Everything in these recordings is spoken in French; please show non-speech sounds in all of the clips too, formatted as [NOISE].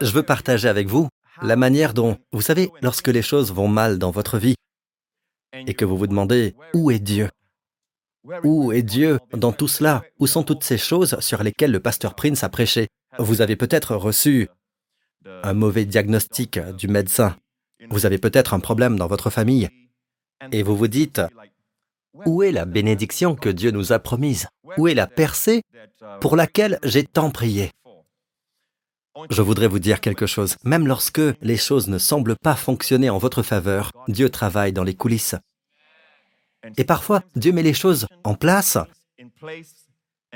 Je veux partager avec vous la manière dont, vous savez, lorsque les choses vont mal dans votre vie et que vous vous demandez où est Dieu Où est Dieu dans tout cela? Où sont toutes ces choses sur lesquelles le pasteur Prince a prêché? Vous avez peut-être reçu un mauvais diagnostic du médecin. Vous avez peut-être un problème dans votre famille. Et vous vous dites, où est la bénédiction que Dieu nous a promise? Où est la percée pour laquelle j'ai tant prié? Je voudrais vous dire quelque chose. Même lorsque les choses ne semblent pas fonctionner en votre faveur, Dieu travaille dans les coulisses. Et parfois, Dieu met les choses en place,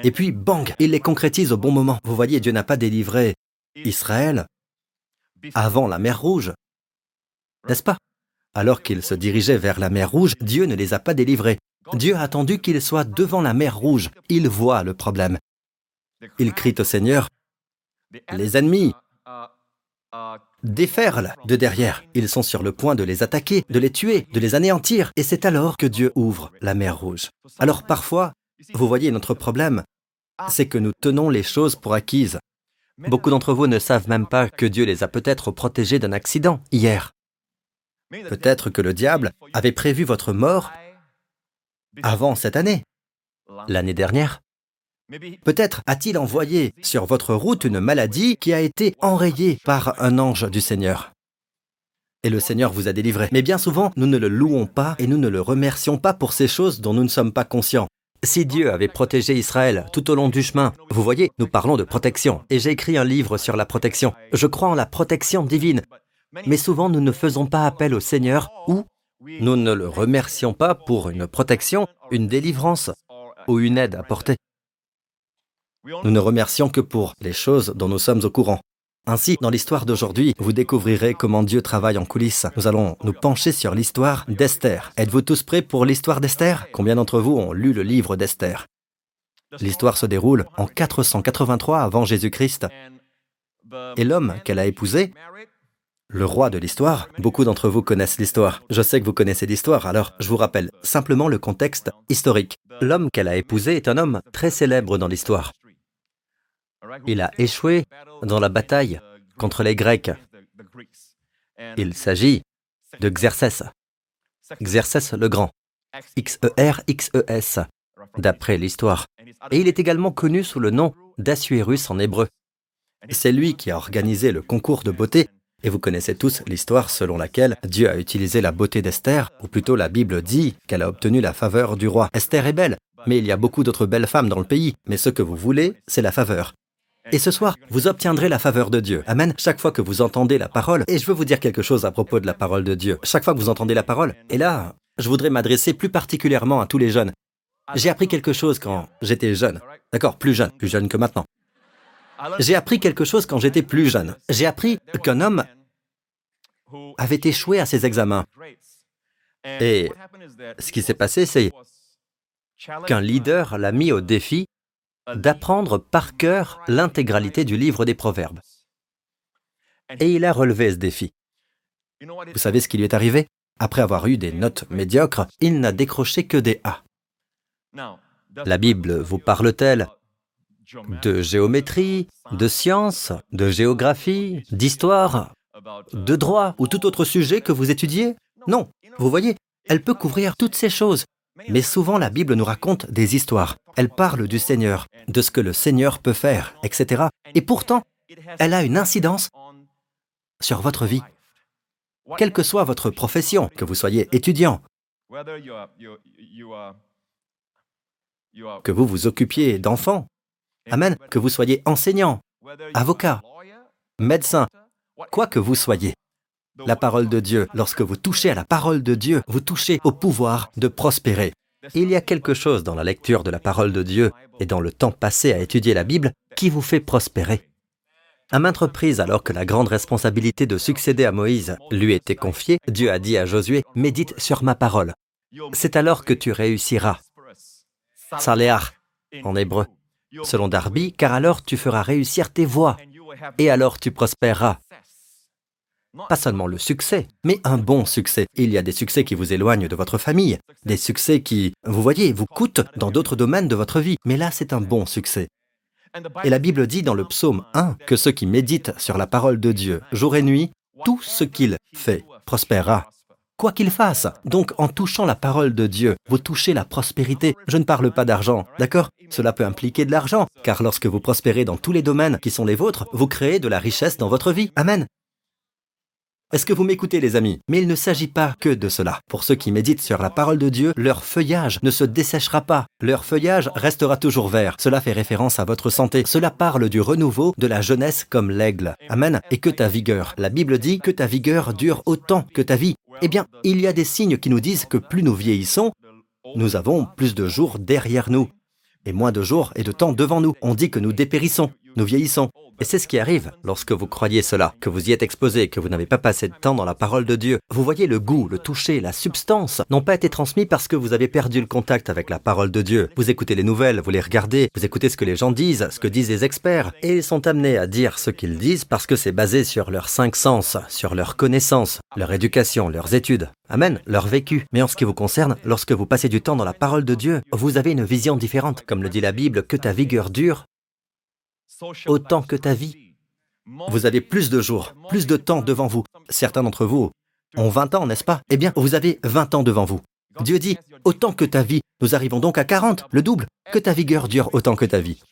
et puis, bang, il les concrétise au bon moment. Vous voyez, Dieu n'a pas délivré Israël avant la mer Rouge, n'est-ce pas? Alors qu'ils se dirigeaient vers la mer Rouge, Dieu ne les a pas délivrés. Dieu a attendu qu'ils soient devant la mer Rouge. Il voit le problème. Il crie au Seigneur, les ennemis déferlent de derrière. Ils sont sur le point de les attaquer, de les tuer, de les anéantir. Et c'est alors que Dieu ouvre la mer Rouge. Alors parfois, vous voyez, notre problème, c'est que nous tenons les choses pour acquises. Beaucoup d'entre vous ne savent même pas que Dieu les a peut-être protégés d'un accident hier. Peut-être que le diable avait prévu votre mort avant cette année, l'année dernière. Peut-être a-t-il envoyé sur votre route une maladie qui a été enrayée par un ange du Seigneur. Et le Seigneur vous a délivré. Mais bien souvent, nous ne le louons pas et nous ne le remercions pas pour ces choses dont nous ne sommes pas conscients. Si Dieu avait protégé Israël tout au long du chemin, vous voyez, nous parlons de protection, et j'ai écrit un livre sur la protection. Je crois en la protection divine, mais souvent nous ne faisons pas appel au Seigneur ou nous ne le remercions pas pour une protection, une délivrance ou une aide apportée. Nous ne remercions que pour les choses dont nous sommes au courant. Ainsi, dans l'histoire d'aujourd'hui, vous découvrirez comment Dieu travaille en coulisses. Nous allons nous pencher sur l'histoire d'Esther. Êtes-vous tous prêts pour l'histoire d'Esther? Combien d'entre vous ont lu le livre d'Esther? L'histoire se déroule en 483 avant Jésus-Christ. Et l'homme qu'elle a épousé, le roi de l'histoire, beaucoup d'entre vous connaissent l'histoire. Je sais que vous connaissez l'histoire, alors je vous rappelle simplement le contexte historique. L'homme qu'elle a épousé est un homme très célèbre dans l'histoire. Il a échoué dans la bataille contre les Grecs. Il s'agit de Xerxès. Xerxès le Grand. X-E-R-X-E-S, d'après l'histoire. Et il est également connu sous le nom d'Assuérus en hébreu. C'est lui qui a organisé le concours de beauté, et vous connaissez tous l'histoire selon laquelle Dieu a utilisé la beauté d'Esther, ou plutôt la Bible dit qu'elle a obtenu la faveur du roi. Esther est belle, mais il y a beaucoup d'autres belles femmes dans le pays, mais ce que vous voulez, c'est la faveur. Et ce soir, vous obtiendrez la faveur de Dieu. Amen. Chaque fois que vous entendez la parole, et je veux vous dire quelque chose à propos de la parole de Dieu. Chaque fois que vous entendez la parole, et là, je voudrais m'adresser plus particulièrement à tous les jeunes. J'ai appris quelque chose quand j'étais jeune. D'accord, plus jeune, plus jeune que maintenant. J'ai appris quelque chose quand j'étais plus jeune. J'ai appris qu'un homme avait échoué à ses examens. Et ce qui s'est passé, c'est qu'un leader l'a mis au défi d'apprendre par cœur l'intégralité du livre des Proverbes. Et il a relevé ce défi. Vous savez ce qui lui est arrivé? Après avoir eu des notes médiocres, il n'a décroché que des A. La Bible vous parle-t-elle de géométrie, de science, de géographie, d'histoire, de droit ou tout autre sujet que vous étudiez? Non, vous voyez, elle peut couvrir toutes ces choses. Mais souvent la Bible nous raconte des histoires. Elle parle du Seigneur, de ce que le Seigneur peut faire, etc. Et pourtant, elle a une incidence sur votre vie. Quelle que soit votre profession, que vous soyez étudiant, que vous vous occupiez d'enfants, Amen, que vous soyez enseignant, avocat, médecin, quoi que vous soyez. La parole de Dieu, lorsque vous touchez à la parole de Dieu, vous touchez au pouvoir de prospérer. Il y a quelque chose dans la lecture de la parole de Dieu et dans le temps passé à étudier la Bible qui vous fait prospérer. À maintes reprises, alors que la grande responsabilité de succéder à Moïse lui était confiée, Dieu a dit à Josué, médite sur ma parole. C'est alors que tu réussiras. Saléar, en hébreu, selon Darby, car alors tu feras réussir tes voies, et alors tu prospéreras. Pas seulement le succès, mais un bon succès. Il y a des succès qui vous éloignent de votre famille, des succès qui, vous voyez, vous coûtent dans d'autres domaines de votre vie, mais là c'est un bon succès. Et la Bible dit dans le psaume 1 que ceux qui méditent sur la parole de Dieu jour et nuit, tout ce qu'il fait prospérera. Quoi qu'il fasse. Donc en touchant la parole de Dieu, vous touchez la prospérité. Je ne parle pas d'argent, d'accord? Cela peut impliquer de l'argent, car lorsque vous prospérez dans tous les domaines qui sont les vôtres, vous créez de la richesse dans votre vie. Amen. Est-ce que vous m'écoutez les amis? Mais il ne s'agit pas que de cela. Pour ceux qui méditent sur la parole de Dieu, leur feuillage ne se desséchera pas. Leur feuillage restera toujours vert. Cela fait référence à votre santé. Cela parle du renouveau de la jeunesse comme l'aigle. Amen. Et que ta vigueur. La Bible dit que ta vigueur dure autant que ta vie. Eh bien, il y a des signes qui nous disent que plus nous vieillissons, nous avons plus de jours derrière nous et moins de jours et de temps devant nous. On dit que nous dépérissons, nous vieillissons. Et c'est ce qui arrive lorsque vous croyez cela, que vous y êtes exposé, que vous n'avez pas passé de temps dans la parole de Dieu. Vous voyez le goût, le toucher, la substance n'ont pas été transmis parce que vous avez perdu le contact avec la parole de Dieu. Vous écoutez les nouvelles, vous les regardez, vous écoutez ce que les gens disent, ce que disent les experts, et ils sont amenés à dire ce qu'ils disent parce que c'est basé sur leurs cinq sens, sur leur connaissance, leur éducation, leurs études. Amen, leur vécu. Mais en ce qui vous concerne, lorsque vous passez du temps dans la parole de Dieu, vous avez une vision différente. Comme le dit la Bible, que ta vigueur dure autant que ta vie. Vous avez plus de jours, plus de temps devant vous. Certains d'entre vous ont 20 ans, n'est-ce pas? Eh bien, vous avez 20 ans devant vous. Dieu dit, autant que ta vie, nous arrivons donc à 40, le double, que ta vigueur dure autant que ta vie.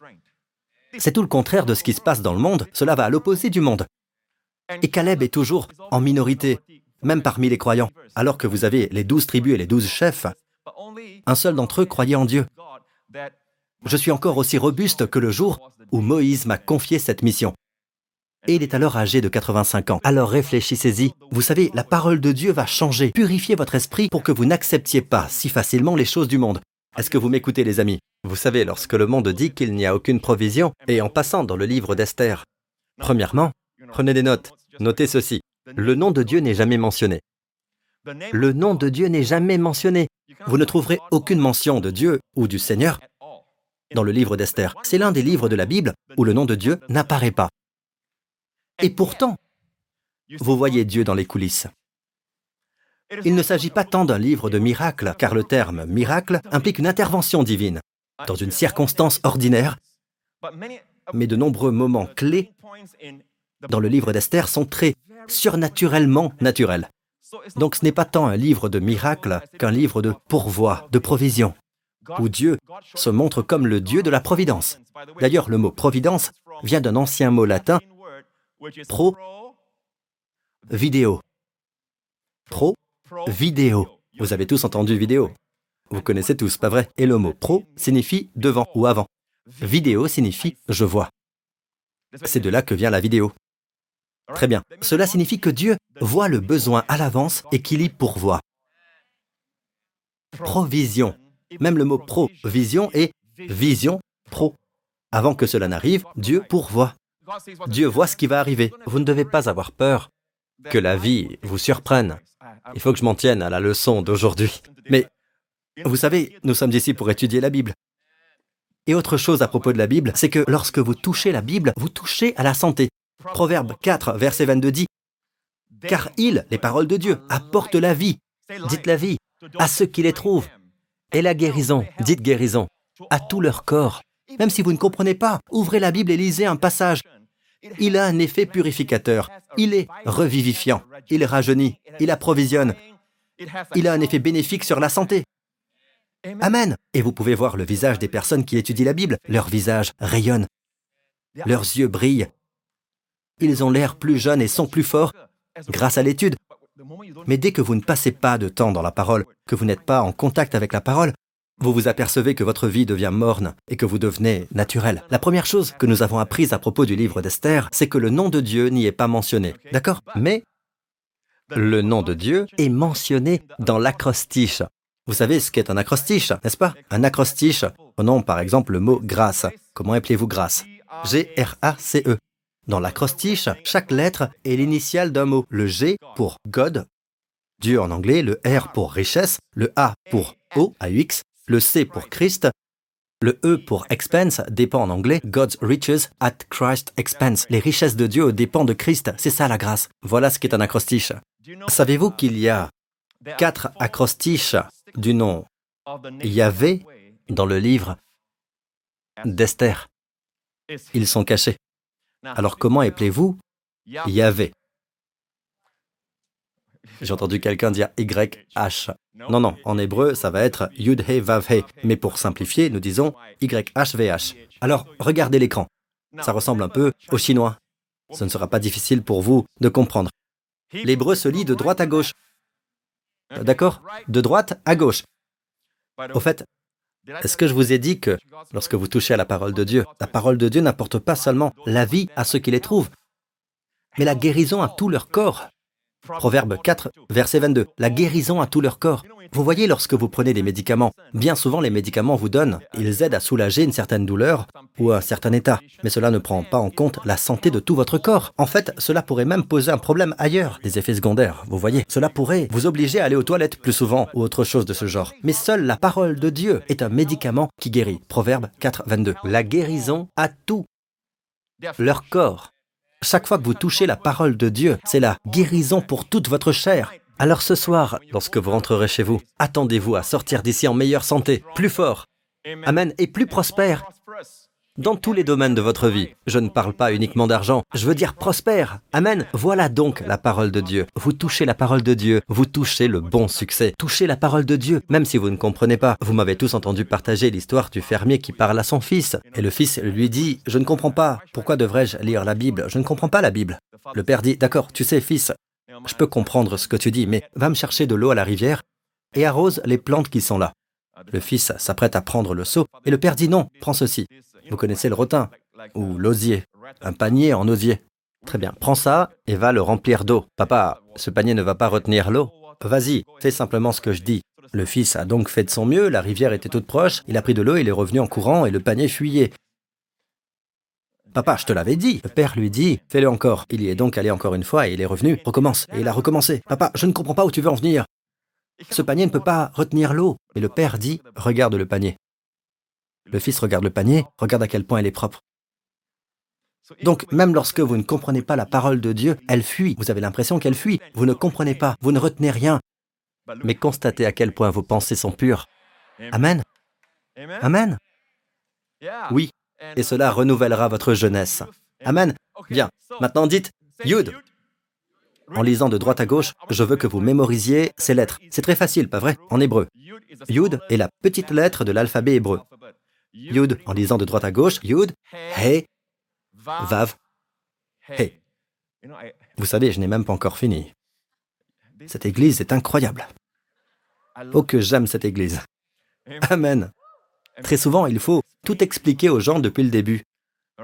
C'est tout le contraire de ce qui se passe dans le monde, cela va à l'opposé du monde. Et Caleb est toujours en minorité, même parmi les croyants, alors que vous avez les douze tribus et les douze chefs. Un seul d'entre eux croyait en Dieu. Je suis encore aussi robuste que le jour où Moïse m'a confié cette mission. Et il est alors âgé de 85 ans. Alors réfléchissez-y. Vous savez, la parole de Dieu va changer, purifier votre esprit pour que vous n'acceptiez pas si facilement les choses du monde. Est-ce que vous m'écoutez les amis? Vous savez, lorsque le monde dit qu'il n'y a aucune provision, et en passant dans le livre d'Esther, premièrement, prenez des notes, notez ceci. Le nom de Dieu n'est jamais mentionné. Le nom de Dieu n'est jamais mentionné. Vous ne trouverez aucune mention de Dieu ou du Seigneur dans le livre d'Esther. C'est l'un des livres de la Bible où le nom de Dieu n'apparaît pas. Et pourtant, vous voyez Dieu dans les coulisses. Il ne s'agit pas tant d'un livre de miracles, car le terme miracle implique une intervention divine, dans une circonstance ordinaire, mais de nombreux moments clés dans le livre d'Esther sont très surnaturellement naturels. Donc ce n'est pas tant un livre de miracles qu'un livre de pourvoi, de provision où Dieu se montre comme le Dieu de la providence. D'ailleurs, le mot providence vient d'un ancien mot latin, pro, vidéo. Pro, vidéo. Vous avez tous entendu vidéo. Vous connaissez tous, pas vrai? Et le mot pro signifie devant ou avant. Vidéo signifie je vois. C'est de là que vient la vidéo. Très bien. Cela signifie que Dieu voit le besoin à l'avance et qu'il y pourvoit. Provision. Même le mot pro-vision est vision pro. Avant que cela n'arrive, Dieu pourvoit. Dieu voit ce qui va arriver. Vous ne devez pas avoir peur que la vie vous surprenne. Il faut que je m'en tienne à la leçon d'aujourd'hui. Mais vous savez, nous sommes ici pour étudier la Bible. Et autre chose à propos de la Bible, c'est que lorsque vous touchez la Bible, vous touchez à la santé. Proverbe 4, verset 22 dit, Car il, les paroles de Dieu, apportent la vie, dites la vie, à ceux qui les trouvent. Et la guérison, dites guérison, à tout leur corps. Même si vous ne comprenez pas, ouvrez la Bible et lisez un passage. Il a un effet purificateur. Il est revivifiant. Il rajeunit. Il approvisionne. Il a un effet bénéfique sur la santé. Amen. Et vous pouvez voir le visage des personnes qui étudient la Bible. Leur visage rayonne. Leurs yeux brillent. Ils ont l'air plus jeunes et sont plus forts grâce à l'étude. Mais dès que vous ne passez pas de temps dans la parole, que vous n'êtes pas en contact avec la parole, vous vous apercevez que votre vie devient morne et que vous devenez naturel. La première chose que nous avons apprise à propos du livre d'Esther, c'est que le nom de Dieu n'y est pas mentionné. D'accord? Mais le nom de Dieu est mentionné dans l'acrostiche. Vous savez ce qu'est un acrostiche, n'est-ce pas? Un acrostiche, prenons par exemple le mot grâce. Comment appelez-vous grâce? G-R-A-C-E. Dans l'acrostiche, chaque lettre est l'initiale d'un mot. Le G pour God, Dieu en anglais, le R pour richesse, le A pour O, AUX, le C pour Christ, le E pour expense dépend en anglais God's riches at Christ's expense. Les richesses de Dieu dépendent de Christ. C'est ça la grâce. Voilà ce qu'est un acrostiche. Savez-vous qu'il y a quatre acrostiches du nom Yahvé dans le livre d'Esther? Ils sont cachés. Alors comment appelez-vous Yahvé J'ai entendu quelqu'un dire YH. Non, non, en hébreu, ça va être Yud He Vav He. Mais pour simplifier, nous disons YHVH. Alors, regardez l'écran. Ça ressemble un peu au chinois. Ce ne sera pas difficile pour vous de comprendre. L'hébreu se lit de droite à gauche. D'accord? De droite à gauche. Au fait, est-ce que je vous ai dit que lorsque vous touchez à la parole de Dieu, la parole de Dieu n'apporte pas seulement la vie à ceux qui les trouvent, mais la guérison à tout leur corps? Proverbe 4, verset 22. La guérison à tout leur corps. Vous voyez, lorsque vous prenez des médicaments, bien souvent les médicaments vous donnent, ils aident à soulager une certaine douleur ou un certain état, mais cela ne prend pas en compte la santé de tout votre corps. En fait, cela pourrait même poser un problème ailleurs, des effets secondaires, vous voyez. Cela pourrait vous obliger à aller aux toilettes plus souvent ou autre chose de ce genre. Mais seule la parole de Dieu est un médicament qui guérit. Proverbe 4, 22. La guérison à tout leur corps. Chaque fois que vous touchez la parole de Dieu, c'est la guérison pour toute votre chair. Alors ce soir, lorsque vous rentrerez chez vous, attendez-vous à sortir d'ici en meilleure santé, plus fort. Amen, et plus prospère dans tous les domaines de votre vie. Je ne parle pas uniquement d'argent, je veux dire prospère. Amen. Voilà donc la parole de Dieu. Vous touchez la parole de Dieu, vous touchez le bon succès. Touchez la parole de Dieu, même si vous ne comprenez pas. Vous m'avez tous entendu partager l'histoire du fermier qui parle à son fils. Et le fils lui dit, je ne comprends pas, pourquoi devrais-je lire la Bible? Je ne comprends pas la Bible. Le père dit, d'accord, tu sais fils, je peux comprendre ce que tu dis, mais va me chercher de l'eau à la rivière et arrose les plantes qui sont là. Le fils s'apprête à prendre le seau et le père dit non, prends ceci. Vous connaissez le rotin ou l'osier, un panier en osier. Très bien, prends ça et va le remplir d'eau. Papa, ce panier ne va pas retenir l'eau. Vas-y, fais simplement ce que je dis. Le fils a donc fait de son mieux, la rivière était toute proche, il a pris de l'eau, il est revenu en courant et le panier fuyait. Papa, je te l'avais dit. Le père lui dit, fais-le encore. Il y est donc allé encore une fois et il est revenu. Recommence. Et il a recommencé. Papa, je ne comprends pas où tu veux en venir. Ce panier ne peut pas retenir l'eau. Et le père dit, regarde le panier. Le fils regarde le panier, regarde à quel point elle est propre. Donc, même lorsque vous ne comprenez pas la parole de Dieu, elle fuit. Vous avez l'impression qu'elle fuit. Vous ne comprenez pas, vous ne retenez rien. Mais constatez à quel point vos pensées sont pures. Amen. Amen. Oui, et cela renouvellera votre jeunesse. Amen. Bien, maintenant dites Yud. En lisant de droite à gauche, je veux que vous mémorisiez ces lettres. C'est très facile, pas vrai? En hébreu. Yud est la petite lettre de l'alphabet hébreu. Yud, en lisant de droite à gauche, Yud, He, Vav, He. Vous savez, je n'ai même pas encore fini. Cette église est incroyable. Oh que j'aime cette église. Amen. Très souvent, il faut tout expliquer aux gens depuis le début.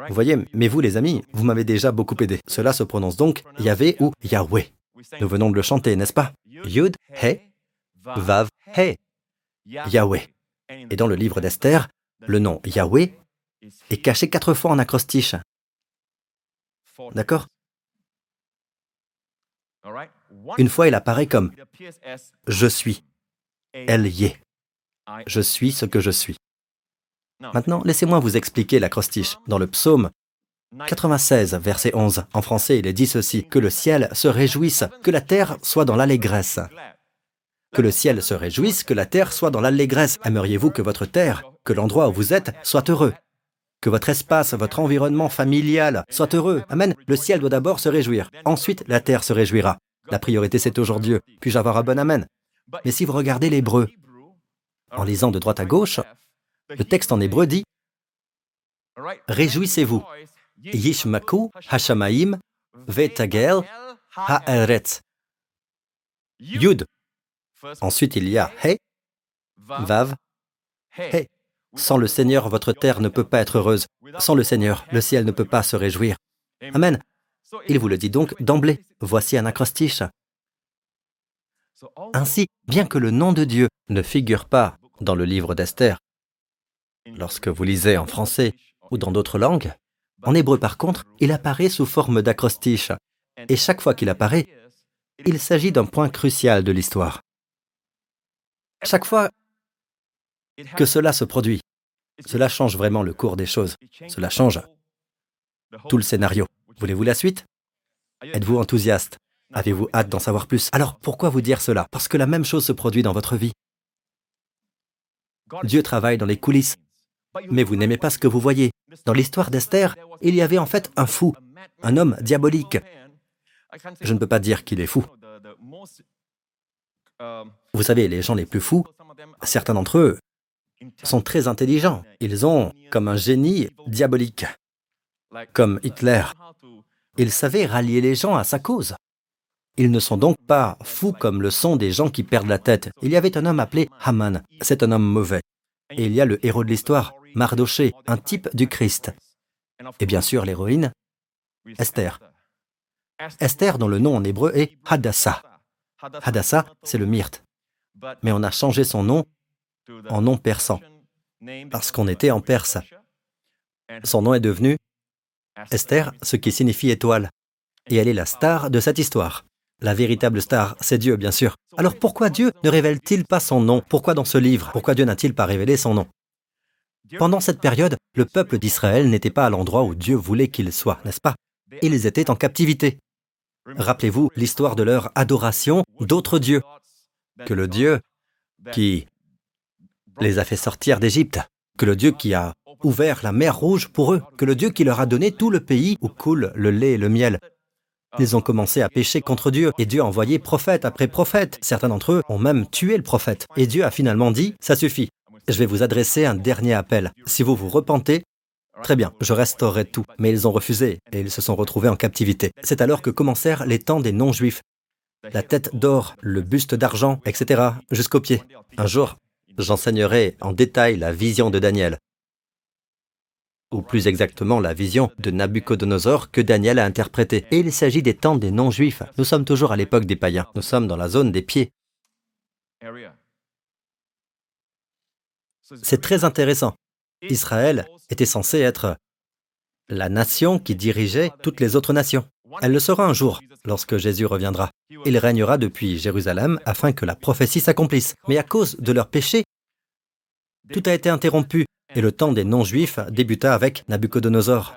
Vous voyez, mais vous les amis, vous m'avez déjà beaucoup aidé. Cela se prononce donc Yahvé ou Yahweh. Nous venons de le chanter, n'est-ce pas? Yud, He, Vav, He. Yahweh. Et dans le livre d'Esther, le nom Yahweh est caché quatre fois en acrostiche. D'accord? Une fois, il apparaît comme Je suis. Elle y est. Je suis ce que je suis. Maintenant, laissez-moi vous expliquer l'acrostiche. Dans le psaume 96, verset 11, en français, il est dit ceci, que le ciel se réjouisse, que la terre soit dans l'allégresse. Que le ciel se réjouisse, que la terre soit dans l'allégresse. Aimeriez-vous que votre terre, que l'endroit où vous êtes, soit heureux? Que votre espace, votre environnement familial soit heureux? Amen. Le ciel doit d'abord se réjouir. Ensuite, la terre se réjouira. La priorité, c'est aujourd'hui. Puis-je avoir un bon Amen? Mais si vous regardez l'hébreu, en lisant de droite à gauche, le texte en hébreu dit Réjouissez-vous. Yishmaku Hashamaim Vetagel Haaretz. Yud. Ensuite, il y a He, Vav, He. Sans le Seigneur, votre terre ne peut pas être heureuse. Sans le Seigneur, le ciel ne peut pas se réjouir. Amen. Il vous le dit donc d'emblée. Voici un acrostiche. Ainsi, bien que le nom de Dieu ne figure pas dans le livre d'Esther, lorsque vous lisez en français ou dans d'autres langues, en hébreu par contre, il apparaît sous forme d'acrostiche. Et chaque fois qu'il apparaît, il s'agit d'un point crucial de l'histoire. Chaque fois que cela se produit, cela change vraiment le cours des choses. Cela change tout le scénario. Voulez-vous la suite? Êtes-vous enthousiaste? Avez-vous hâte d'en savoir plus? Alors pourquoi vous dire cela? Parce que la même chose se produit dans votre vie. Dieu travaille dans les coulisses mais vous n'aimez pas ce que vous voyez. Dans l'histoire d'Esther, il y avait en fait un fou, un homme diabolique. Je ne peux pas dire qu'il est fou. Vous savez, les gens les plus fous, certains d'entre eux sont très intelligents. Ils ont comme un génie diabolique, comme Hitler. Ils savaient rallier les gens à sa cause. Ils ne sont donc pas fous comme le sont des gens qui perdent la tête. Il y avait un homme appelé Haman. C'est un homme mauvais. Et il y a le héros de l'histoire, Mardoché, un type du Christ. Et bien sûr, l'héroïne, Esther. Esther, dont le nom en hébreu est Hadassah. Hadassah, c'est le myrte. Mais on a changé son nom en nom persan, parce qu'on était en Perse. Son nom est devenu Esther, ce qui signifie étoile. Et elle est la star de cette histoire. La véritable star, c'est Dieu, bien sûr. Alors pourquoi Dieu ne révèle-t-il pas son nom? Pourquoi dans ce livre Pourquoi Dieu n'a-t-il pas révélé son nom? Pendant cette période, le peuple d'Israël n'était pas à l'endroit où Dieu voulait qu'il soit, n'est-ce pas? Ils étaient en captivité. Rappelez-vous l'histoire de leur adoration d'autres dieux, que le Dieu qui les a fait sortir d'Égypte, que le Dieu qui a ouvert la mer rouge pour eux, que le Dieu qui leur a donné tout le pays où coule le lait et le miel. Ils ont commencé à pécher contre Dieu et Dieu a envoyé prophète après prophète. Certains d'entre eux ont même tué le prophète. Et Dieu a finalement dit, ça suffit, je vais vous adresser un dernier appel. Si vous vous repentez, Très bien, je restaurerai tout. Mais ils ont refusé et ils se sont retrouvés en captivité. C'est alors que commencèrent les temps des non-juifs. La tête d'or, le buste d'argent, etc., jusqu'aux pieds. Un jour, j'enseignerai en détail la vision de Daniel ou plus exactement la vision de Nabucodonosor que Daniel a interprétée. Et il s'agit des temps des non-juifs. Nous sommes toujours à l'époque des païens. Nous sommes dans la zone des pieds. C'est très intéressant. Israël était censé être la nation qui dirigeait toutes les autres nations. Elle le sera un jour, lorsque Jésus reviendra. Il régnera depuis Jérusalem afin que la prophétie s'accomplisse. Mais à cause de leur péché, tout a été interrompu et le temps des non-juifs débuta avec Nabucodonosor,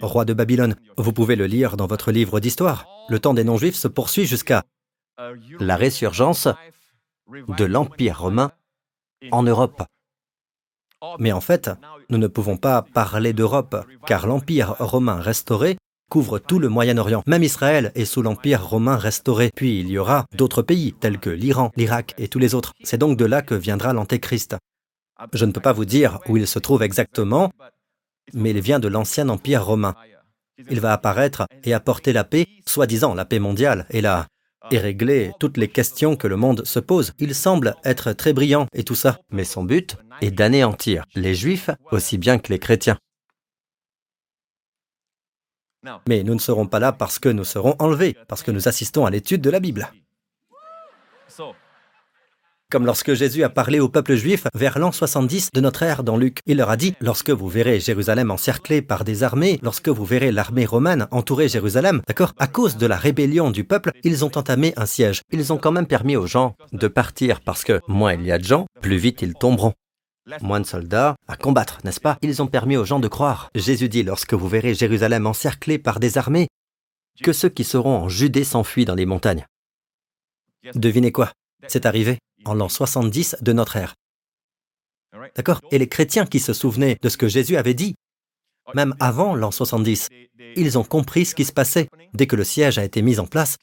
roi de Babylone. Vous pouvez le lire dans votre livre d'histoire. Le temps des non-juifs se poursuit jusqu'à la résurgence de l'Empire romain en Europe. Mais en fait, nous ne pouvons pas parler d'Europe, car l'Empire romain restauré couvre tout le Moyen-Orient. Même Israël est sous l'Empire romain restauré. Puis il y aura d'autres pays, tels que l'Iran, l'Irak et tous les autres. C'est donc de là que viendra l'Antéchrist. Je ne peux pas vous dire où il se trouve exactement, mais il vient de l'ancien empire romain. Il va apparaître et apporter la paix, soi-disant la paix mondiale, et là, et régler toutes les questions que le monde se pose. Il semble être très brillant et tout ça, mais son but est d'anéantir les juifs aussi bien que les chrétiens. Mais nous ne serons pas là parce que nous serons enlevés, parce que nous assistons à l'étude de la Bible. Comme lorsque Jésus a parlé au peuple juif vers l'an 70 de notre ère dans Luc. Il leur a dit, lorsque vous verrez Jérusalem encerclée par des armées, lorsque vous verrez l'armée romaine entourer Jérusalem, d'accord, à cause de la rébellion du peuple, ils ont entamé un siège. Ils ont quand même permis aux gens de partir parce que moins il y a de gens, plus vite ils tomberont. Moins de soldats à combattre, n'est-ce pas? Ils ont permis aux gens de croire. Jésus dit, lorsque vous verrez Jérusalem encerclée par des armées, que ceux qui seront en Judée s'enfuient dans les montagnes. Devinez quoi? C'est arrivé en l'an 70 de notre ère. D'accord? Et les chrétiens qui se souvenaient de ce que Jésus avait dit, même avant l'an 70, ils ont compris ce qui se passait. Dès que le siège a été mis en place,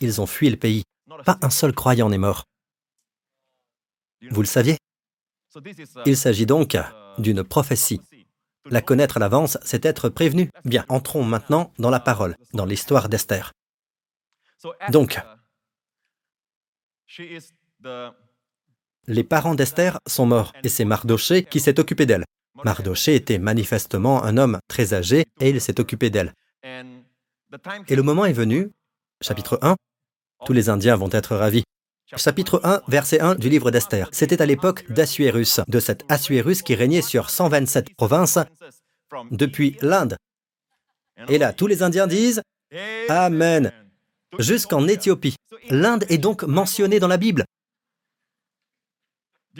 ils ont fui le pays. Pas un seul croyant n'est mort. Vous le saviez? Il s'agit donc d'une prophétie. La connaître à l'avance, c'est être prévenu. Bien, entrons maintenant dans la parole, dans l'histoire d'Esther. Donc, les parents d'Esther sont morts et c'est Mardoché qui s'est occupé d'elle. Mardoché était manifestement un homme très âgé et il s'est occupé d'elle. Et le moment est venu, chapitre 1, tous les Indiens vont être ravis. Chapitre 1, verset 1 du livre d'Esther. C'était à l'époque d'Assuérus, de cet Assuérus qui régnait sur 127 provinces depuis l'Inde. Et là, tous les Indiens disent Amen, jusqu'en Éthiopie. L'Inde est donc mentionnée dans la Bible.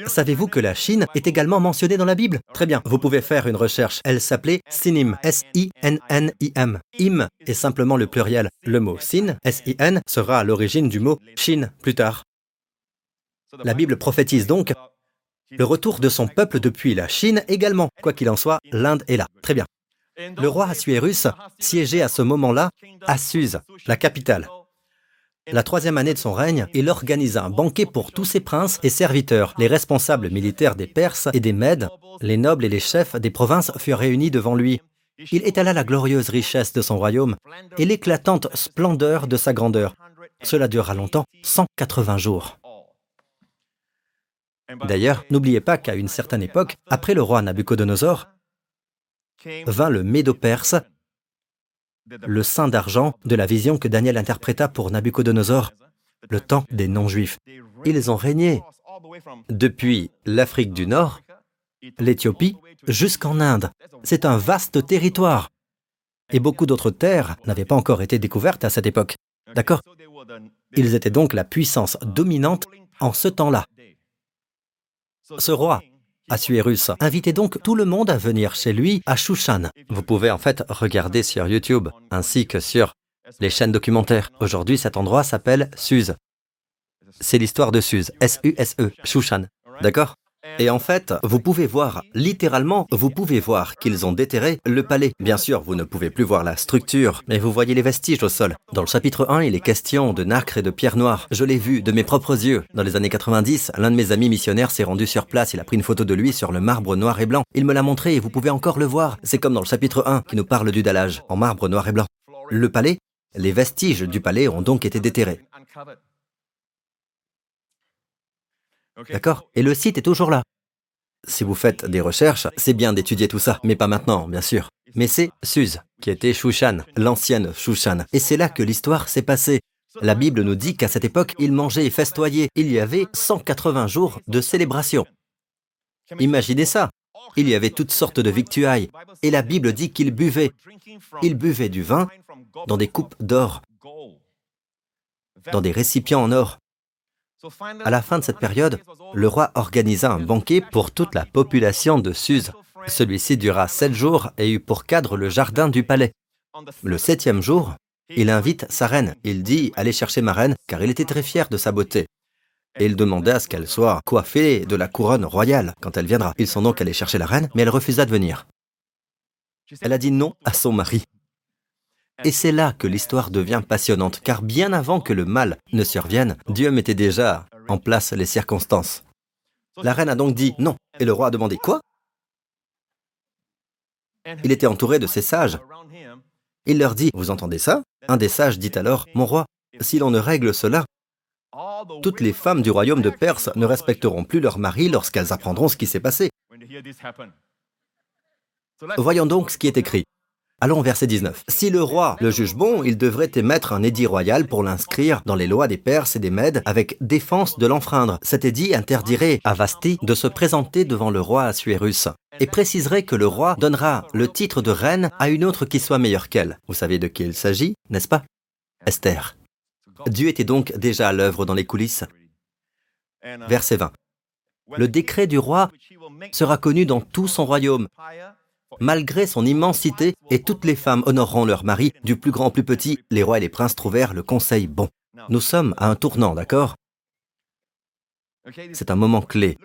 Savez-vous que la Chine est également mentionnée dans la Bible? Très bien, vous pouvez faire une recherche. Elle s'appelait Sinim, S-I-N-N-I-M. Im est simplement le pluriel. Le mot Sin, S-I-N, sera à l'origine du mot Chine plus tard. La Bible prophétise donc Le retour de son peuple depuis la Chine également. Quoi qu'il en soit, l'Inde est là. Très bien. Le roi Assuérus siégeait à ce moment-là à Suse, la capitale. La troisième année de son règne, il organisa un banquet pour tous ses princes et serviteurs. Les responsables militaires des Perses et des Mèdes, les nobles et les chefs des provinces furent réunis devant lui. Il étala la glorieuse richesse de son royaume et l'éclatante splendeur de sa grandeur. Cela dura longtemps, 180 jours. D'ailleurs, n'oubliez pas qu'à une certaine époque, après le roi Nabucodonosor, vint le Médo-Perse, le saint d'argent de la vision que Daniel interpréta pour Nabucodonosor, le temps des non-juifs. Ils ont régné depuis l'Afrique du Nord, l'Éthiopie, jusqu'en Inde. C'est un vaste territoire. Et beaucoup d'autres terres n'avaient pas encore été découvertes à cette époque. D'accord? Ils étaient donc la puissance dominante en ce temps-là. Ce roi, Assuérus, invitait donc tout le monde à venir chez lui à Shushan. Vous pouvez en fait regarder sur YouTube ainsi que sur les chaînes documentaires. Aujourd'hui, cet endroit s'appelle Suse. C'est l'histoire de Suse, S-U-S-E, Shushan. D'accord? Et en fait, vous pouvez voir, littéralement, vous pouvez voir qu'ils ont déterré le palais. Bien sûr, vous ne pouvez plus voir la structure, mais vous voyez les vestiges au sol. Dans le chapitre 1, il est question de nacre et de pierre noire. Je l'ai vu de mes propres yeux. Dans les années 90, l'un de mes amis missionnaires s'est rendu sur place, il a pris une photo de lui sur le marbre noir et blanc. Il me l'a montré et vous pouvez encore le voir. C'est comme dans le chapitre 1 qui nous parle du dallage, en marbre noir et blanc. Le palais, les vestiges du palais ont donc été déterrés. D'accord Et le site est toujours là. Si vous faites des recherches, c'est bien d'étudier tout ça, mais pas maintenant, bien sûr. Mais c'est Suse, qui était Shushan, l'ancienne Shushan. Et c'est là que l'histoire s'est passée. La Bible nous dit qu'à cette époque, ils mangeaient et festoyaient. Il y avait 180 jours de célébration. Imaginez ça. Il y avait toutes sortes de victuailles. Et la Bible dit qu'ils buvaient. Ils buvaient du vin dans des coupes d'or, dans des récipients en or. À la fin de cette période, le roi organisa un banquet pour toute la population de Suse. Celui-ci dura sept jours et eut pour cadre le jardin du palais. Le septième jour, il invite sa reine. Il dit Allez chercher ma reine, car il était très fier de sa beauté. Et il demandait à ce qu'elle soit coiffée de la couronne royale quand elle viendra. Ils sont donc allés chercher la reine, mais elle refusa de venir. Elle a dit non à son mari. Et c'est là que l'histoire devient passionnante, car bien avant que le mal ne survienne, Dieu mettait déjà en place les circonstances. La reine a donc dit non, et le roi a demandé quoi? Il était entouré de ses sages. Il leur dit, vous entendez ça? Un des sages dit alors, mon roi, si l'on ne règle cela, toutes les femmes du royaume de Perse ne respecteront plus leur mari lorsqu'elles apprendront ce qui s'est passé. Voyons donc ce qui est écrit. Allons, verset 19. Si le roi le juge bon, il devrait émettre un édit royal pour l'inscrire dans les lois des Perses et des Mèdes avec défense de l'enfreindre. Cet édit interdirait à Vasti de se présenter devant le roi Assuérus et préciserait que le roi donnera le titre de reine à une autre qui soit meilleure qu'elle. Vous savez de qui il s'agit, n'est-ce pas? Esther. Dieu était donc déjà à l'œuvre dans les coulisses. Verset 20. Le décret du roi sera connu dans tout son royaume Malgré son immensité, et toutes les femmes honoreront leur mari, du plus grand au plus petit, les rois et les princes trouvèrent le conseil bon. Nous sommes à un tournant, d'accord? C'est un moment clé.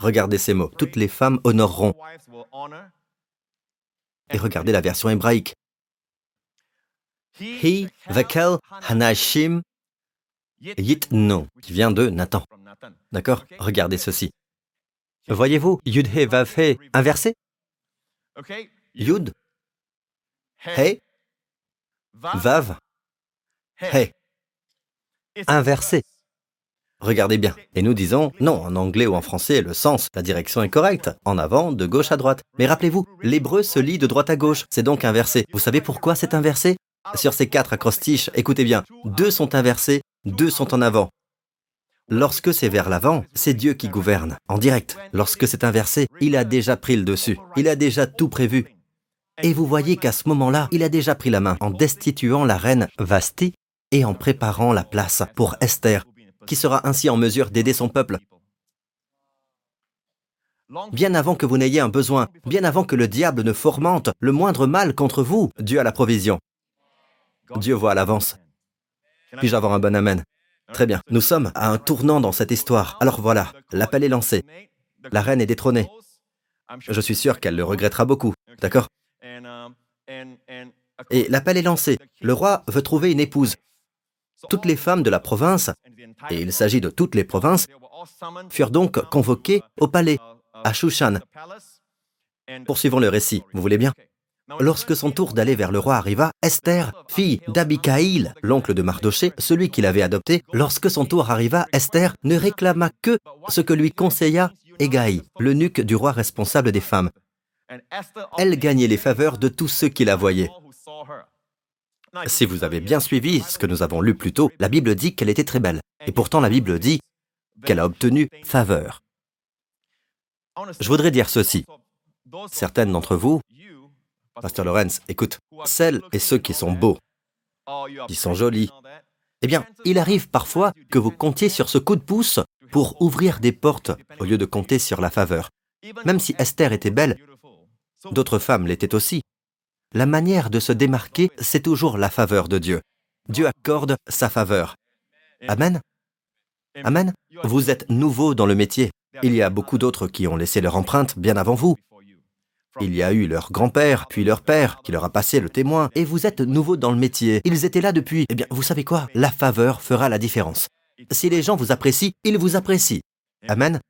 Regardez ces mots. Toutes les femmes honoreront. Et regardez la version hébraïque. He, Vakel, Hanashim, Yitno, qui vient de Nathan. D'accord? Regardez ceci. Voyez-vous, Yud-He, Vav-He, inversé Yud, He, Vav, He. Inversé. Regardez bien. Et nous disons, non, en anglais ou en français, le sens, la direction est correcte. En avant, de gauche à droite. Mais rappelez-vous, l'hébreu se lit de droite à gauche. C'est donc inversé. Vous savez pourquoi c'est inversé? Sur ces quatre acrostiches, écoutez bien, deux sont inversés, deux sont en avant. Lorsque c'est vers l'avant, c'est Dieu qui gouverne, en direct. Lorsque c'est inversé, il a déjà pris le dessus, il a déjà tout prévu. Et vous voyez qu'à ce moment-là, il a déjà pris la main en destituant la reine Vasti et en préparant la place pour Esther, qui sera ainsi en mesure d'aider son peuple. Bien avant que vous n'ayez un besoin, bien avant que le diable ne fourmente le moindre mal contre vous, Dieu a la provision. Dieu voit à l'avance. Puis-je avoir un bon amen? Très bien. Nous sommes à un tournant dans cette histoire. Alors voilà, l'appel est lancé. la reine est détrônée. Je suis sûr qu'elle le regrettera beaucoup, d'accord Et l'appel est lancé. Le roi veut trouver une épouse. Toutes les femmes de la province, et il s'agit de toutes les provinces, furent donc convoquées au palais, à Shushan. Poursuivons le récit, vous voulez bien Lorsque son tour d'aller vers le roi arriva, Esther, fille d'Abikaïl, l'oncle de Mardoché, celui qui l'avait adopté, lorsque son tour arriva, Esther ne réclama que ce que lui conseilla Egaï, l'eunuque du roi responsable des femmes. Elle gagnait les faveurs de tous ceux qui la voyaient. Si vous avez bien suivi ce que nous avons lu plus tôt, la Bible dit qu'elle était très belle. Et pourtant la Bible dit qu'elle a obtenu faveur. Je voudrais dire ceci. Certaines d'entre vous, Pasteur Lorenz, écoute, celles et ceux qui sont beaux, qui sont jolis, eh bien, il arrive parfois que vous comptiez sur ce coup de pouce pour ouvrir des portes au lieu de compter sur la faveur. Même si Esther était belle, d'autres femmes l'étaient aussi. La manière de se démarquer, c'est toujours la faveur de Dieu. Dieu accorde sa faveur. Amen. Amen. Vous êtes nouveau dans le métier. Il y a beaucoup d'autres qui ont laissé leur empreinte bien avant vous. Il y a eu leur grand-père, puis leur père, qui leur a passé le témoin, et vous êtes nouveau dans le métier. Ils étaient là depuis. Eh bien, vous savez quoi? La faveur fera la différence. Si les gens vous apprécient, ils vous apprécient. Amen.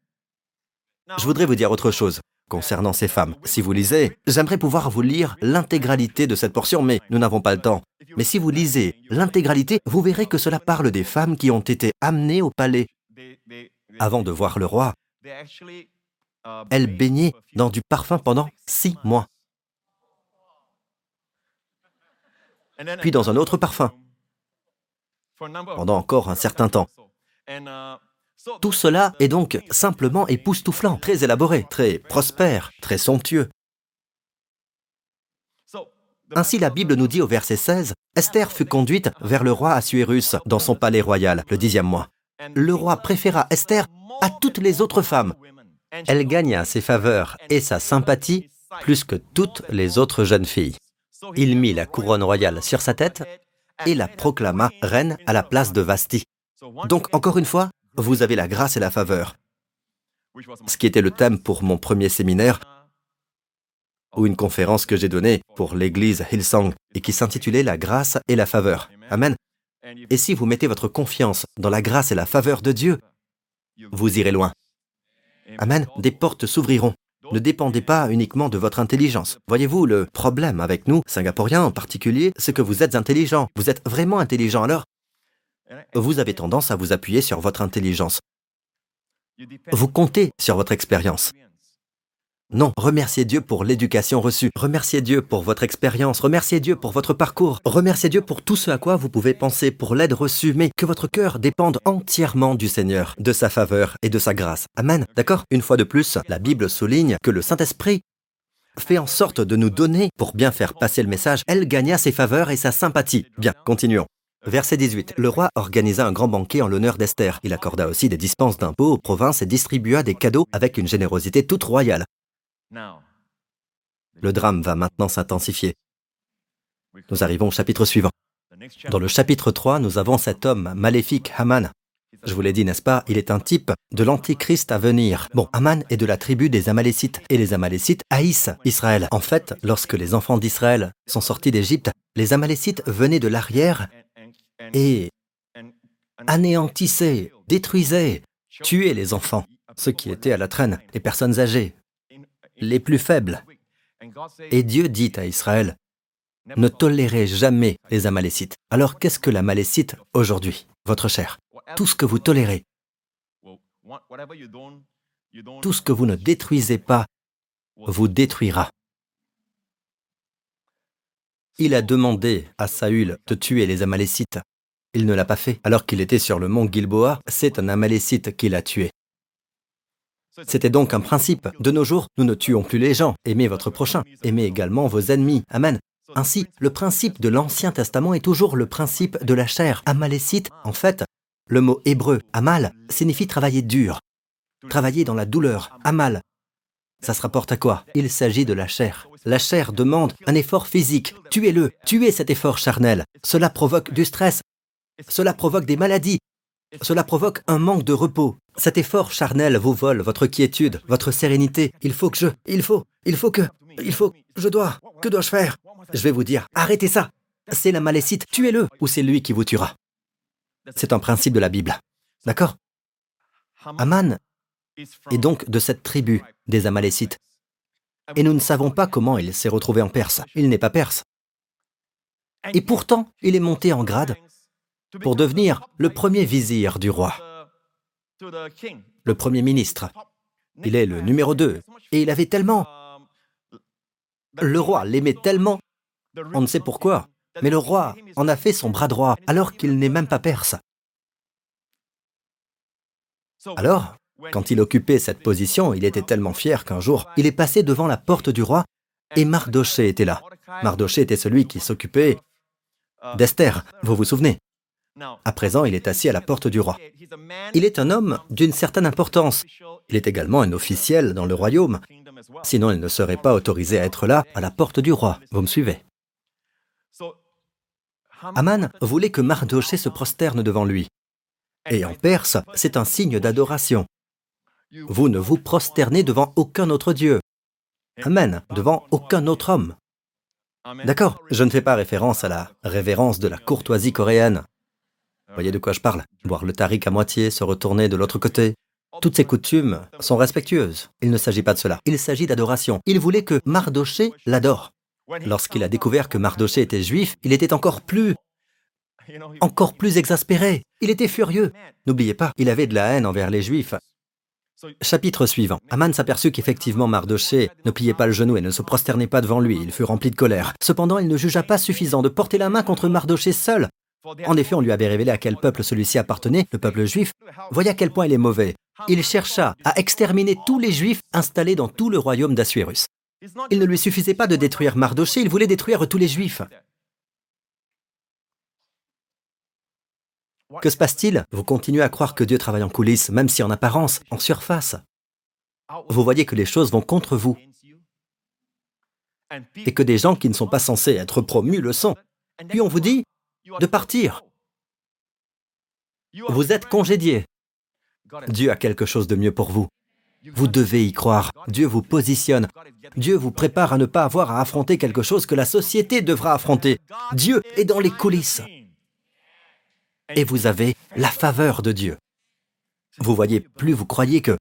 Je voudrais vous dire autre chose concernant ces femmes. Si vous lisez, j'aimerais pouvoir vous lire l'intégralité de cette portion, mais nous n'avons pas le temps. Mais si vous lisez l'intégralité, vous verrez que cela parle des femmes qui ont été amenées au palais avant de voir le roi. Elles baignaient dans du parfum pendant six mois. Puis dans un autre parfum, pendant encore un certain temps. Tout cela est donc simplement époustouflant, très élaboré, très prospère, très somptueux. Ainsi la Bible nous dit au verset 16, Esther fut conduite vers le roi Assuérus dans son palais royal le dixième mois. Le roi préféra Esther à toutes les autres femmes. Elle gagna ses faveurs et sa sympathie plus que toutes les autres jeunes filles. Il mit la couronne royale sur sa tête et la proclama reine à la place de Vasti. Donc, encore une fois, vous avez la grâce et la faveur. Ce qui était le thème pour mon premier séminaire ou une conférence que j'ai donnée pour l'église Hillsong et qui s'intitulait La grâce et la faveur. Amen. Et si vous mettez votre confiance dans la grâce et la faveur de Dieu, vous irez loin. Amen. Des portes s'ouvriront. Ne dépendez pas uniquement de votre intelligence. Voyez-vous, le problème avec nous, Singapouriens en particulier, c'est que vous êtes intelligents. Vous êtes vraiment intelligents. Alors, vous avez tendance à vous appuyer sur votre intelligence. Vous comptez sur votre expérience. Non, remerciez Dieu pour l'éducation reçue. Remerciez Dieu pour votre expérience. Remerciez Dieu pour votre parcours. Remerciez Dieu pour tout ce à quoi vous pouvez penser, pour l'aide reçue, mais que votre cœur dépende entièrement du Seigneur, de sa faveur et de sa grâce. Amen. D'accord? Une fois de plus, la Bible souligne que le Saint-Esprit fait en sorte de nous donner, pour bien faire passer le message, elle gagna ses faveurs et sa sympathie. Bien, continuons. Verset 18. Le roi organisa un grand banquet en l'honneur d'Esther. Il accorda aussi des dispenses d'impôts aux provinces et distribua des cadeaux avec une générosité toute royale. Le drame va maintenant s'intensifier. Nous arrivons au chapitre suivant. Dans le chapitre 3, nous avons cet homme maléfique, Haman. Je vous l'ai dit, n'est-ce pas? Il est un type de l'antichrist à venir. Bon, Haman est de la tribu des Amalécites, et les Amalécites haïssent Israël. En fait, lorsque les enfants d'Israël sont sortis d'Égypte, les Amalécites venaient de l'arrière et anéantissaient, détruisaient, tuaient les enfants, ceux qui étaient à la traîne, les personnes âgées, les plus faibles. Et Dieu dit à Israël, ne tolérez jamais les Amalécites. Alors qu'est-ce que la Malécite aujourd'hui, votre cher Tout ce que vous tolérez, tout ce que vous ne détruisez pas, vous détruira. Il a demandé à Saül de tuer les Amalécites. Il ne l'a pas fait. Alors qu'il était sur le mont Gilboa, c'est un Amalécite qui l'a tué. C'était donc un principe. De nos jours, nous ne tuons plus les gens. Aimez votre prochain. Aimez également vos ennemis. Amen. Ainsi, le principe de l'Ancien Testament est toujours le principe de la chair. Amalécite, en fait, le mot hébreu, amal, signifie travailler dur. Travailler dans la douleur. Amal. Ça se rapporte à quoi? Il s'agit de la chair. La chair demande un effort physique. Tuez-le. Tuez cet effort charnel. Cela provoque du stress. Cela provoque des maladies. Cela provoque un manque de repos. Cet effort charnel vous vole votre quiétude, votre sérénité. Il faut que je... Il faut... Il faut que... Il faut... Je dois... Que dois-je faire? Je vais vous dire, arrêtez ça C'est la malécite, tuez-le, ou c'est lui qui vous tuera. C'est un principe de la Bible. D'accord? Aman est donc de cette tribu des Amalécites. Et nous ne savons pas comment il s'est retrouvé en Perse. Il n'est pas perse. Et pourtant, il est monté en grade pour devenir le premier vizir du roi, le premier ministre. Il est le numéro 2. Et il avait tellement... Le roi l'aimait tellement, on ne sait pourquoi, mais le roi en a fait son bras droit alors qu'il n'est même pas perse. Alors, quand il occupait cette position, il était tellement fier qu'un jour, il est passé devant la porte du roi et Mardoché était là. Mardoché était celui qui s'occupait d'Esther, vous vous souvenez? À présent, il est assis à la porte du roi. Il est un homme d'une certaine importance. Il est également un officiel dans le royaume. Sinon, il ne serait pas autorisé à être là, à la porte du roi. Vous me suivez? Aman voulait que Mardoché se prosterne devant lui. Et en perse, c'est un signe d'adoration. Vous ne vous prosternez devant aucun autre Dieu. Amen, devant aucun autre homme. D'accord, je ne fais pas référence à la révérence de la courtoisie coréenne. Voyez de quoi je parle Boire le tarik à moitié, se retourner de l'autre côté. Toutes ces coutumes sont respectueuses. Il ne s'agit pas de cela. Il s'agit d'adoration. Il voulait que Mardoché l'adore. Lorsqu'il a découvert que Mardoché était juif, il était encore plus encore plus exaspéré. Il était furieux. N'oubliez pas, il avait de la haine envers les Juifs. Chapitre suivant. Aman s'aperçut qu'effectivement Mardoché ne pliait pas le genou et ne se prosternait pas devant lui. Il fut rempli de colère. Cependant, il ne jugea pas suffisant de porter la main contre Mardoché seul. En effet, on lui avait révélé à quel peuple celui-ci appartenait, le peuple juif. Voyez à quel point il est mauvais. Il chercha à exterminer tous les juifs installés dans tout le royaume d'Assuérus. Il ne lui suffisait pas de détruire Mardoché, il voulait détruire tous les juifs. Que se passe-t-il? Vous continuez à croire que Dieu travaille en coulisses, même si en apparence, en surface. Vous voyez que les choses vont contre vous. Et que des gens qui ne sont pas censés être promus le sont. Puis on vous dit de partir. Vous êtes congédié. Dieu a quelque chose de mieux pour vous. Vous devez y croire. Dieu vous positionne. Dieu vous prépare à ne pas avoir à affronter quelque chose que la société devra affronter. Dieu est dans les coulisses et vous avez la faveur de Dieu. Vous voyez, plus vous croyez que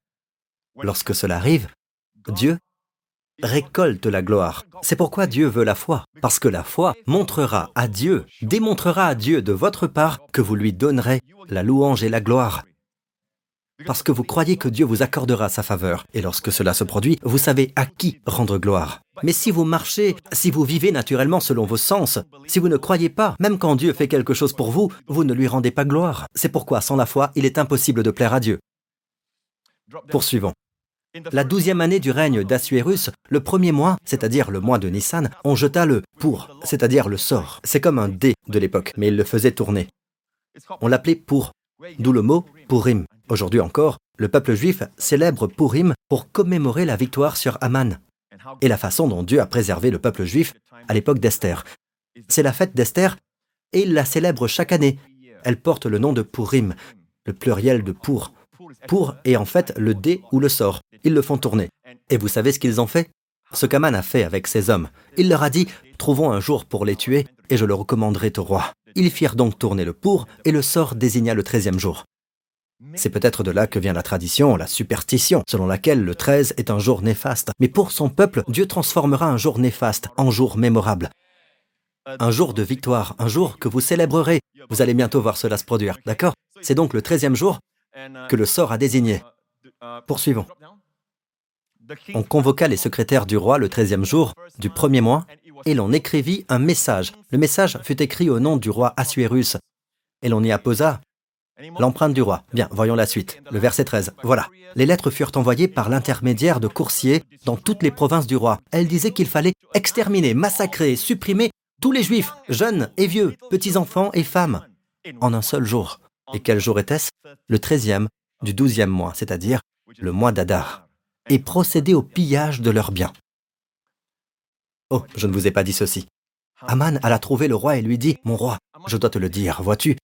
lorsque cela arrive, Dieu récolte la gloire. C'est pourquoi Dieu veut la foi, parce que la foi montrera à Dieu, démontrera à Dieu de votre part que vous lui donnerez la louange et la gloire parce que vous croyez que Dieu vous accordera sa faveur. Et lorsque cela se produit, vous savez à qui rendre gloire. Mais si vous marchez, si vous vivez naturellement selon vos sens, si vous ne croyez pas, même quand Dieu fait quelque chose pour vous, vous ne lui rendez pas gloire. C'est pourquoi, sans la foi, il est impossible de plaire à Dieu. Poursuivons. La douzième année du règne d'Assuérus, le premier mois, c'est-à-dire le mois de Nissan, on jeta le pour, c'est-à-dire le sort. C'est comme un dé de l'époque, mais il le faisait tourner. On l'appelait pour, d'où le mot Purim. Aujourd'hui encore, le peuple juif célèbre Purim pour commémorer la victoire sur Aman et la façon dont Dieu a préservé le peuple juif à l'époque d'Esther. C'est la fête d'Esther et il la célèbre chaque année. Elle porte le nom de Purim, le pluriel de pour. Pour est en fait le dé ou le sort. Ils le font tourner. Et vous savez ce qu'ils ont fait? Ce qu'Aman a fait avec ses hommes. Il leur a dit Trouvons un jour pour les tuer et je le recommanderai au roi. Ils firent donc tourner le pour et le sort désigna le treizième jour. C'est peut-être de là que vient la tradition, la superstition, selon laquelle le 13 est un jour néfaste. Mais pour son peuple, Dieu transformera un jour néfaste en jour mémorable. Un jour de victoire, un jour que vous célébrerez. Vous allez bientôt voir cela se produire, d'accord? C'est donc le treizième jour que le sort a désigné. Poursuivons. On convoqua les secrétaires du roi le treizième jour du premier mois et l'on écrivit un message. Le message fut écrit au nom du roi Assuérus et l'on y apposa L'empreinte du roi. Bien, voyons la suite. Le verset 13. Voilà. Les lettres furent envoyées par l'intermédiaire de coursiers dans toutes les provinces du roi. Elles disaient qu'il fallait exterminer, massacrer, supprimer tous les juifs, jeunes et vieux, petits-enfants et femmes, en un seul jour. Et quel jour était-ce? Le treizième du douzième mois, c'est-à-dire le mois d'Adar, et procéder au pillage de leurs biens. Oh, je ne vous ai pas dit ceci. Aman alla trouver le roi et lui dit, Mon roi, je dois te le dire, vois-tu,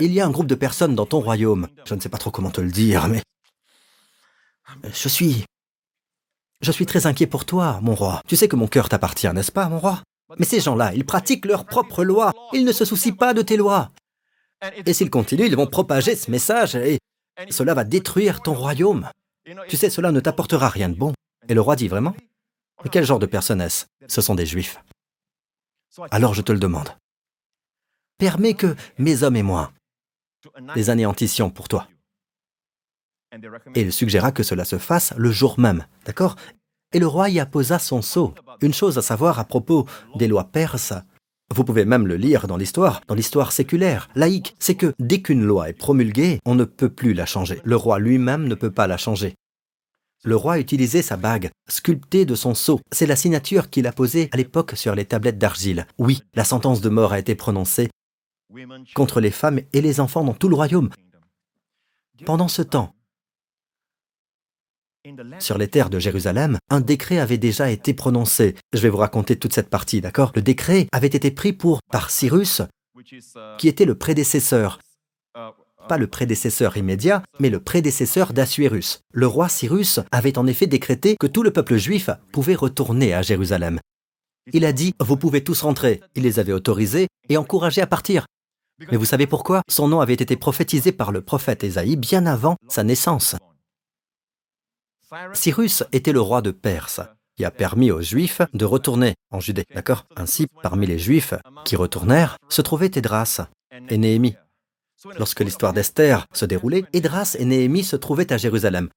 il y a un groupe de personnes dans ton royaume, je ne sais pas trop comment te le dire, mais je suis... Je suis très inquiet pour toi, mon roi. Tu sais que mon cœur t'appartient, n'est-ce pas, mon roi? Mais ces gens-là, ils pratiquent leurs propres lois. Ils ne se soucient pas de tes lois. Et s'ils continuent, ils vont propager ce message et cela va détruire ton royaume. Tu sais, cela ne t'apportera rien de bon. Et le roi dit vraiment? Mais quel genre de personne est-ce? Ce sont des juifs. Alors je te le demande. Permets que mes hommes et moi les anéantissions pour toi. Et il suggéra que cela se fasse le jour même, d'accord? Et le roi y apposa son sceau. Une chose à savoir à propos des lois perses, vous pouvez même le lire dans l'histoire, dans l'histoire séculaire, laïque, c'est que dès qu'une loi est promulguée, on ne peut plus la changer. Le roi lui-même ne peut pas la changer. Le roi utilisait sa bague, sculptée de son sceau. C'est la signature qu'il a posée à l'époque sur les tablettes d'argile. Oui, la sentence de mort a été prononcée contre les femmes et les enfants dans tout le royaume. Pendant ce temps, sur les terres de Jérusalem, un décret avait déjà été prononcé. Je vais vous raconter toute cette partie, d'accord? Le décret avait été pris pour par Cyrus, qui était le prédécesseur, pas le prédécesseur immédiat, mais le prédécesseur d'Assuérus. Le roi Cyrus avait en effet décrété que tout le peuple juif pouvait retourner à Jérusalem. Il a dit, vous pouvez tous rentrer. Il les avait autorisés et encouragés à partir. Mais vous savez pourquoi? Son nom avait été prophétisé par le prophète Ésaïe bien avant sa naissance. Cyrus était le roi de Perse, qui a permis aux Juifs de retourner en Judée. D'accord? Ainsi, parmi les Juifs qui retournèrent, se trouvaient Édras et Néhémie. Lorsque l'histoire d'Esther se déroulait, Édras et Néhémie se trouvaient à Jérusalem.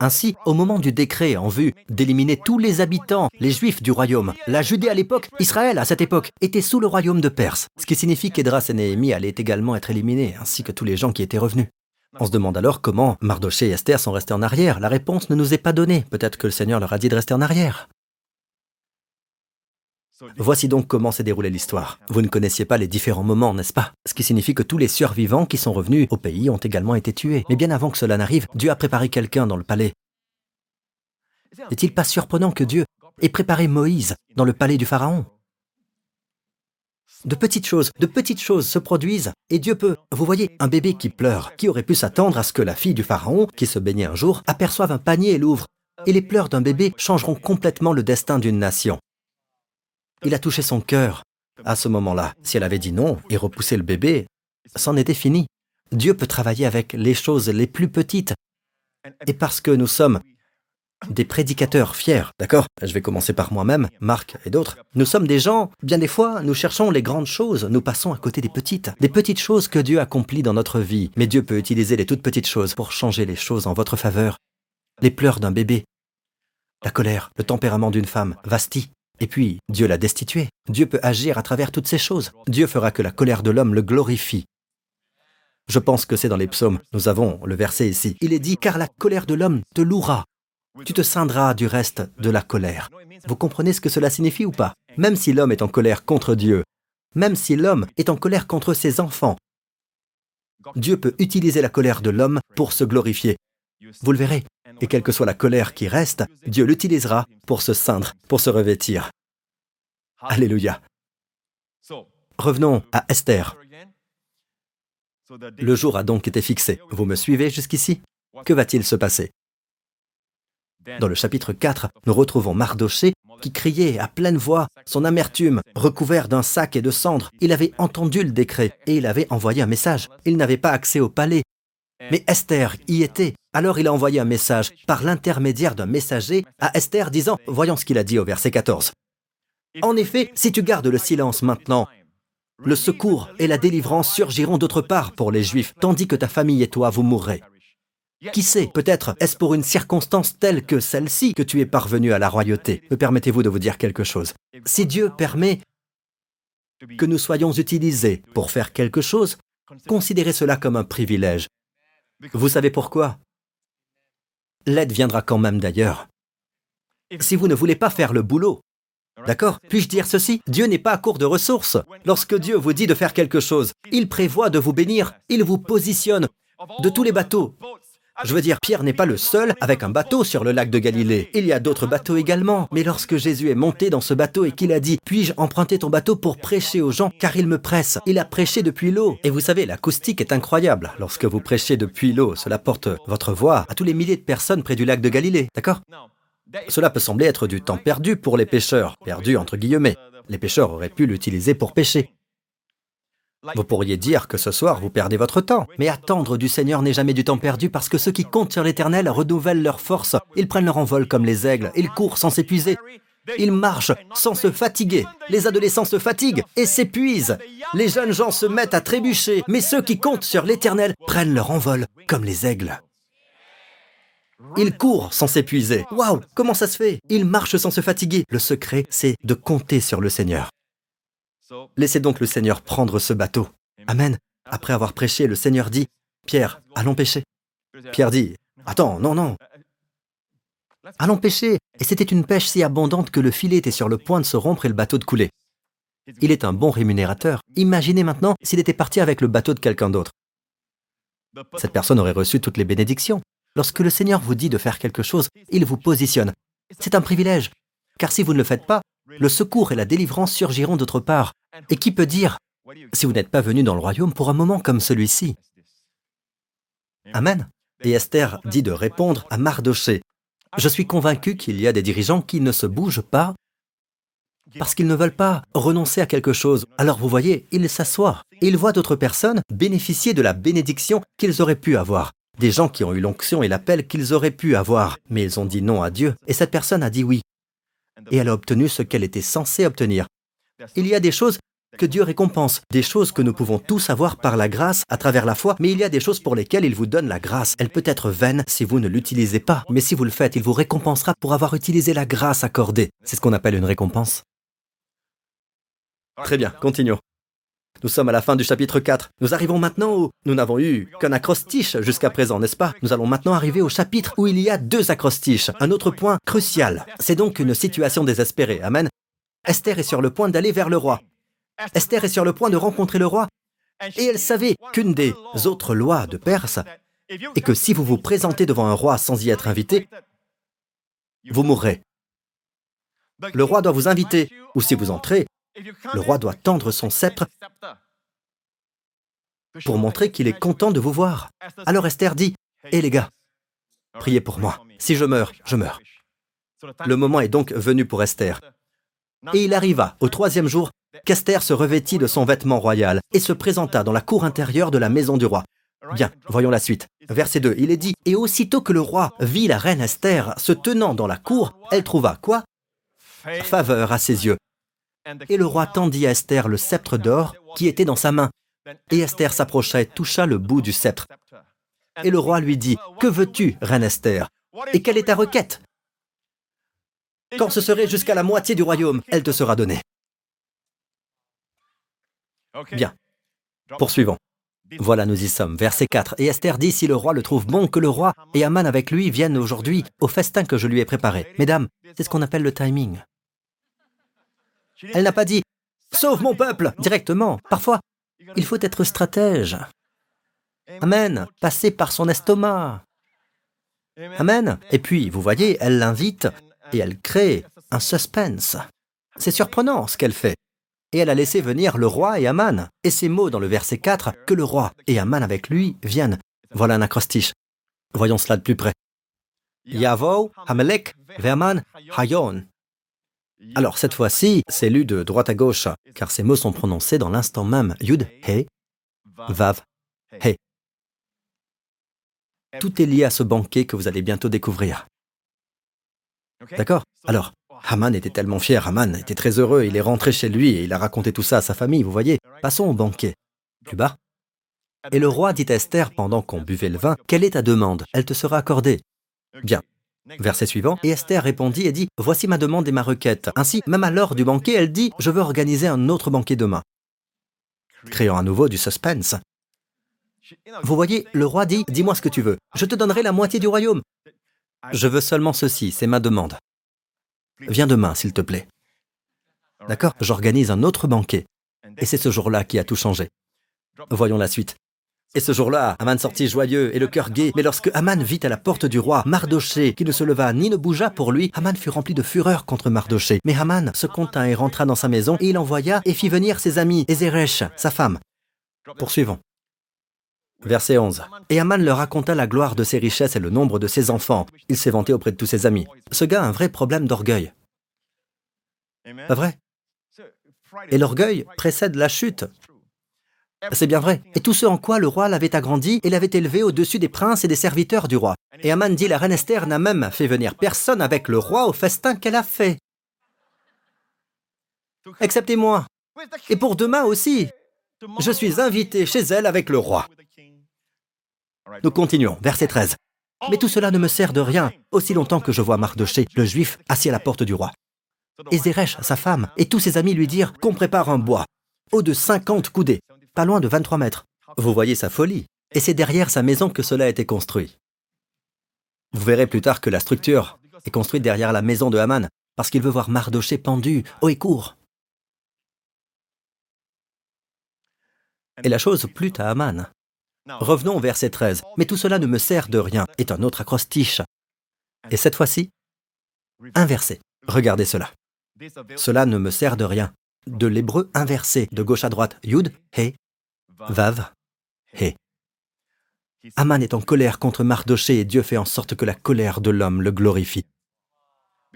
Ainsi, au moment du décret en vue d'éliminer tous les habitants, les juifs du royaume, la Judée à l'époque, Israël à cette époque, était sous le royaume de Perse, ce qui signifie qu'Edras et Néhémie allaient également être éliminés, ainsi que tous les gens qui étaient revenus. On se demande alors comment Mardoché et Esther sont restés en arrière. La réponse ne nous est pas donnée. Peut-être que le Seigneur leur a dit de rester en arrière. Voici donc comment s'est déroulée l'histoire. Vous ne connaissiez pas les différents moments, n'est-ce pas? Ce qui signifie que tous les survivants qui sont revenus au pays ont également été tués. Mais bien avant que cela n'arrive, Dieu a préparé quelqu'un dans le palais. N'est-il pas surprenant que Dieu ait préparé Moïse dans le palais du Pharaon? De petites choses, de petites choses se produisent et Dieu peut. Vous voyez, un bébé qui pleure, qui aurait pu s'attendre à ce que la fille du Pharaon, qui se baignait un jour, aperçoive un panier et l'ouvre. Et les pleurs d'un bébé changeront complètement le destin d'une nation. Il a touché son cœur. À ce moment-là, si elle avait dit non et repoussé le bébé, c'en était fini. Dieu peut travailler avec les choses les plus petites. Et parce que nous sommes des prédicateurs fiers, d'accord? Je vais commencer par moi-même, Marc et d'autres. Nous sommes des gens, bien des fois, nous cherchons les grandes choses, nous passons à côté des petites. Des petites choses que Dieu accomplit dans notre vie. Mais Dieu peut utiliser les toutes petites choses pour changer les choses en votre faveur. Les pleurs d'un bébé, la colère, le tempérament d'une femme, Vasti. Et puis, Dieu l'a destitué. Dieu peut agir à travers toutes ces choses. Dieu fera que la colère de l'homme le glorifie. Je pense que c'est dans les psaumes. Nous avons le verset ici. Il est dit, car la colère de l'homme te louera. Tu te ceindras du reste de la colère. Vous comprenez ce que cela signifie ou pas? Même si l'homme est en colère contre Dieu, même si l'homme est en colère contre ses enfants, Dieu peut utiliser la colère de l'homme pour se glorifier. Vous le verrez. Et quelle que soit la colère qui reste, Dieu l'utilisera pour se ceindre, pour se revêtir. Alléluia. Revenons à Esther. Le jour a donc été fixé. Vous me suivez jusqu'ici? Que va-t-il se passer? Dans le chapitre 4, nous retrouvons Mardoché qui criait à pleine voix son amertume, recouvert d'un sac et de cendres. Il avait entendu le décret et il avait envoyé un message. Il n'avait pas accès au palais. Mais Esther y était. Alors il a envoyé un message par l'intermédiaire d'un messager à Esther disant, voyons ce qu'il a dit au verset 14. En effet, si tu gardes le silence maintenant, le secours et la délivrance surgiront d'autre part pour les Juifs, tandis que ta famille et toi, vous mourrez. Qui sait, peut-être est-ce pour une circonstance telle que celle-ci que tu es parvenu à la royauté. Me permettez-vous de vous dire quelque chose Si Dieu permet que nous soyons utilisés pour faire quelque chose, considérez cela comme un privilège. Vous savez pourquoi? L'aide viendra quand même d'ailleurs. Si vous ne voulez pas faire le boulot, D'accord Puis-je dire ceci? Dieu n'est pas à court de ressources. Lorsque Dieu vous dit de faire quelque chose, il prévoit de vous bénir, il vous positionne de tous les bateaux, Je veux dire, Pierre n'est pas le seul avec un bateau sur le lac de Galilée. Il y a d'autres bateaux également. Mais lorsque Jésus est monté dans ce bateau et qu'il a dit, puis-je emprunter ton bateau pour prêcher aux gens car il me presse Il a prêché depuis l'eau. Et vous savez, l'acoustique est incroyable. Lorsque vous prêchez depuis l'eau, cela porte votre voix à tous les milliers de personnes près du lac de Galilée. D'accord? Cela peut sembler être du temps perdu pour les pêcheurs. Perdu entre guillemets. Les pêcheurs auraient pu l'utiliser pour pêcher. Vous pourriez dire que ce soir vous perdez votre temps, mais attendre du Seigneur n'est jamais du temps perdu parce que ceux qui comptent sur l'Éternel renouvellent leur force, ils prennent leur envol comme les aigles, ils courent sans s'épuiser, ils marchent sans se fatiguer, les adolescents se fatiguent et s'épuisent, les jeunes gens se mettent à trébucher, mais ceux qui comptent sur l'Éternel prennent leur envol comme les aigles. Ils courent sans s'épuiser. Waouh, comment ça se fait? Ils marchent sans se fatiguer. Le secret, c'est de compter sur le Seigneur. Laissez donc le Seigneur prendre ce bateau. Amen. Après avoir prêché, le Seigneur dit, Pierre, allons pêcher. Pierre dit, Attends, non, non. Allons pêcher. Et c'était une pêche si abondante que le filet était sur le point de se rompre et le bateau de couler. Il est un bon rémunérateur. Imaginez maintenant s'il était parti avec le bateau de quelqu'un d'autre. Cette personne aurait reçu toutes les bénédictions. Lorsque le Seigneur vous dit de faire quelque chose, il vous positionne. C'est un privilège. Car si vous ne le faites pas, le secours et la délivrance surgiront d'autre part. Et qui peut dire, si vous n'êtes pas venu dans le royaume pour un moment comme celui-ci? Amen. Et Esther dit de répondre à Mardoché. Je suis convaincu qu'il y a des dirigeants qui ne se bougent pas parce qu'ils ne veulent pas renoncer à quelque chose. Alors vous voyez, ils s'assoient. Ils voient d'autres personnes bénéficier de la bénédiction qu'ils auraient pu avoir. Des gens qui ont eu l'onction et l'appel qu'ils auraient pu avoir. Mais ils ont dit non à Dieu. Et cette personne a dit oui et elle a obtenu ce qu'elle était censée obtenir. Il y a des choses que Dieu récompense, des choses que nous pouvons tous avoir par la grâce à travers la foi, mais il y a des choses pour lesquelles il vous donne la grâce. Elle peut être vaine si vous ne l'utilisez pas, mais si vous le faites, il vous récompensera pour avoir utilisé la grâce accordée. C'est ce qu'on appelle une récompense. Très bien, continuons. Nous sommes à la fin du chapitre 4. Nous arrivons maintenant où nous n'avons eu qu'un acrostiche jusqu'à présent, n'est-ce pas? Nous allons maintenant arriver au chapitre où il y a deux acrostiches. Un autre point crucial. C'est donc une situation désespérée. Amen. Esther est sur le point d'aller vers le roi. Esther est sur le point de rencontrer le roi. Et elle savait qu'une des autres lois de Perse est que si vous vous présentez devant un roi sans y être invité, vous mourrez. Le roi doit vous inviter, ou si vous entrez, le roi doit tendre son sceptre pour montrer qu'il est content de vous voir. Alors Esther dit, Hé les gars, priez pour moi. Si je meurs, je meurs. Le moment est donc venu pour Esther. Et il arriva, au troisième jour, qu'Esther se revêtit de son vêtement royal et se présenta dans la cour intérieure de la maison du roi. Bien, voyons la suite. Verset 2, il est dit, Et aussitôt que le roi vit la reine Esther se tenant dans la cour, elle trouva quoi? Faveur à ses yeux. Et le roi tendit à Esther le sceptre d'or qui était dans sa main. Et Esther s'approcha et toucha le bout du sceptre. Et le roi lui dit, Que veux-tu, reine Esther? Et quelle est ta requête? Quand ce serait jusqu'à la moitié du royaume, elle te sera donnée. Bien. Poursuivons. Voilà, nous y sommes. Verset 4. Et Esther dit, si le roi le trouve bon, que le roi et Aman avec lui viennent aujourd'hui au festin que je lui ai préparé. Mesdames, c'est ce qu'on appelle le timing. Elle n'a pas dit Sauve mon peuple directement. Parfois, il faut être stratège. Amen. Passer par son estomac. Amen. Et puis, vous voyez, elle l'invite et elle crée un suspense. C'est surprenant ce qu'elle fait. Et elle a laissé venir le roi et Aman. Et ces mots dans le verset 4, que le roi et Aman avec lui viennent. Voilà un acrostiche. Voyons cela de plus près. Yavo, Hamelek, Verman, Hayon. Alors cette fois-ci, c'est lu de droite à gauche, car ces mots sont prononcés dans l'instant même. Yud, He, Vav, He. Tout est lié à ce banquet que vous allez bientôt découvrir. D'accord Alors, Haman était tellement fier, Haman était très heureux, il est rentré chez lui et il a raconté tout ça à sa famille, vous voyez. Passons au banquet. Plus bas. Et le roi dit à Esther pendant qu'on buvait le vin, Quelle est ta demande? Elle te sera accordée. Bien. Verset suivant, et Esther répondit et dit, Voici ma demande et ma requête. Ainsi, même à l'heure du banquet, elle dit, Je veux organiser un autre banquet demain. Créant à nouveau du suspense. Vous voyez, le roi dit, Dis-moi ce que tu veux. Je te donnerai la moitié du royaume. Je veux seulement ceci, c'est ma demande. Viens demain, s'il te plaît. D'accord? J'organise un autre banquet. Et c'est ce jour-là qui a tout changé. Voyons la suite. Et ce jour-là, Aman sortit joyeux et le cœur gai. Mais lorsque Aman vit à la porte du roi Mardoché, qui ne se leva ni ne bougea pour lui, Aman fut rempli de fureur contre Mardoché. Mais Aman se contint et rentra dans sa maison, et il envoya et fit venir ses amis, et sa femme. Poursuivons. Verset 11. Et Aman leur raconta la gloire de ses richesses et le nombre de ses enfants. Il s'est vanté auprès de tous ses amis. Ce gars a un vrai problème d'orgueil. Pas vrai? Et l'orgueil précède la chute. C'est bien vrai. Et tout ce en quoi le roi l'avait agrandi et l'avait élevé au-dessus des princes et des serviteurs du roi. Et Aman dit, la reine Esther n'a même fait venir personne avec le roi au festin qu'elle a fait. Excepté moi. Et pour demain aussi. Je suis invité chez elle avec le roi. Nous continuons, verset 13. Mais tout cela ne me sert de rien, aussi longtemps que je vois Mardoché, le juif, assis à la porte du roi. Et Zeresh, sa femme, et tous ses amis lui dirent qu'on prépare un bois, haut de 50 coudées, pas loin de 23 mètres. Vous voyez sa folie. Et c'est derrière sa maison que cela a été construit. Vous verrez plus tard que la structure est construite derrière la maison de Haman, parce qu'il veut voir Mardoché pendu, haut et court. Et la chose plut à Haman. Revenons au verset 13. Mais tout cela ne me sert de rien, est un autre acrostiche. Et cette fois-ci, inversé. Regardez cela. Cela ne me sert de rien. De l'hébreu inversé, de gauche à droite, Yud, He, Vav, He. Aman est en colère contre Mardoché et Dieu fait en sorte que la colère de l'homme le glorifie.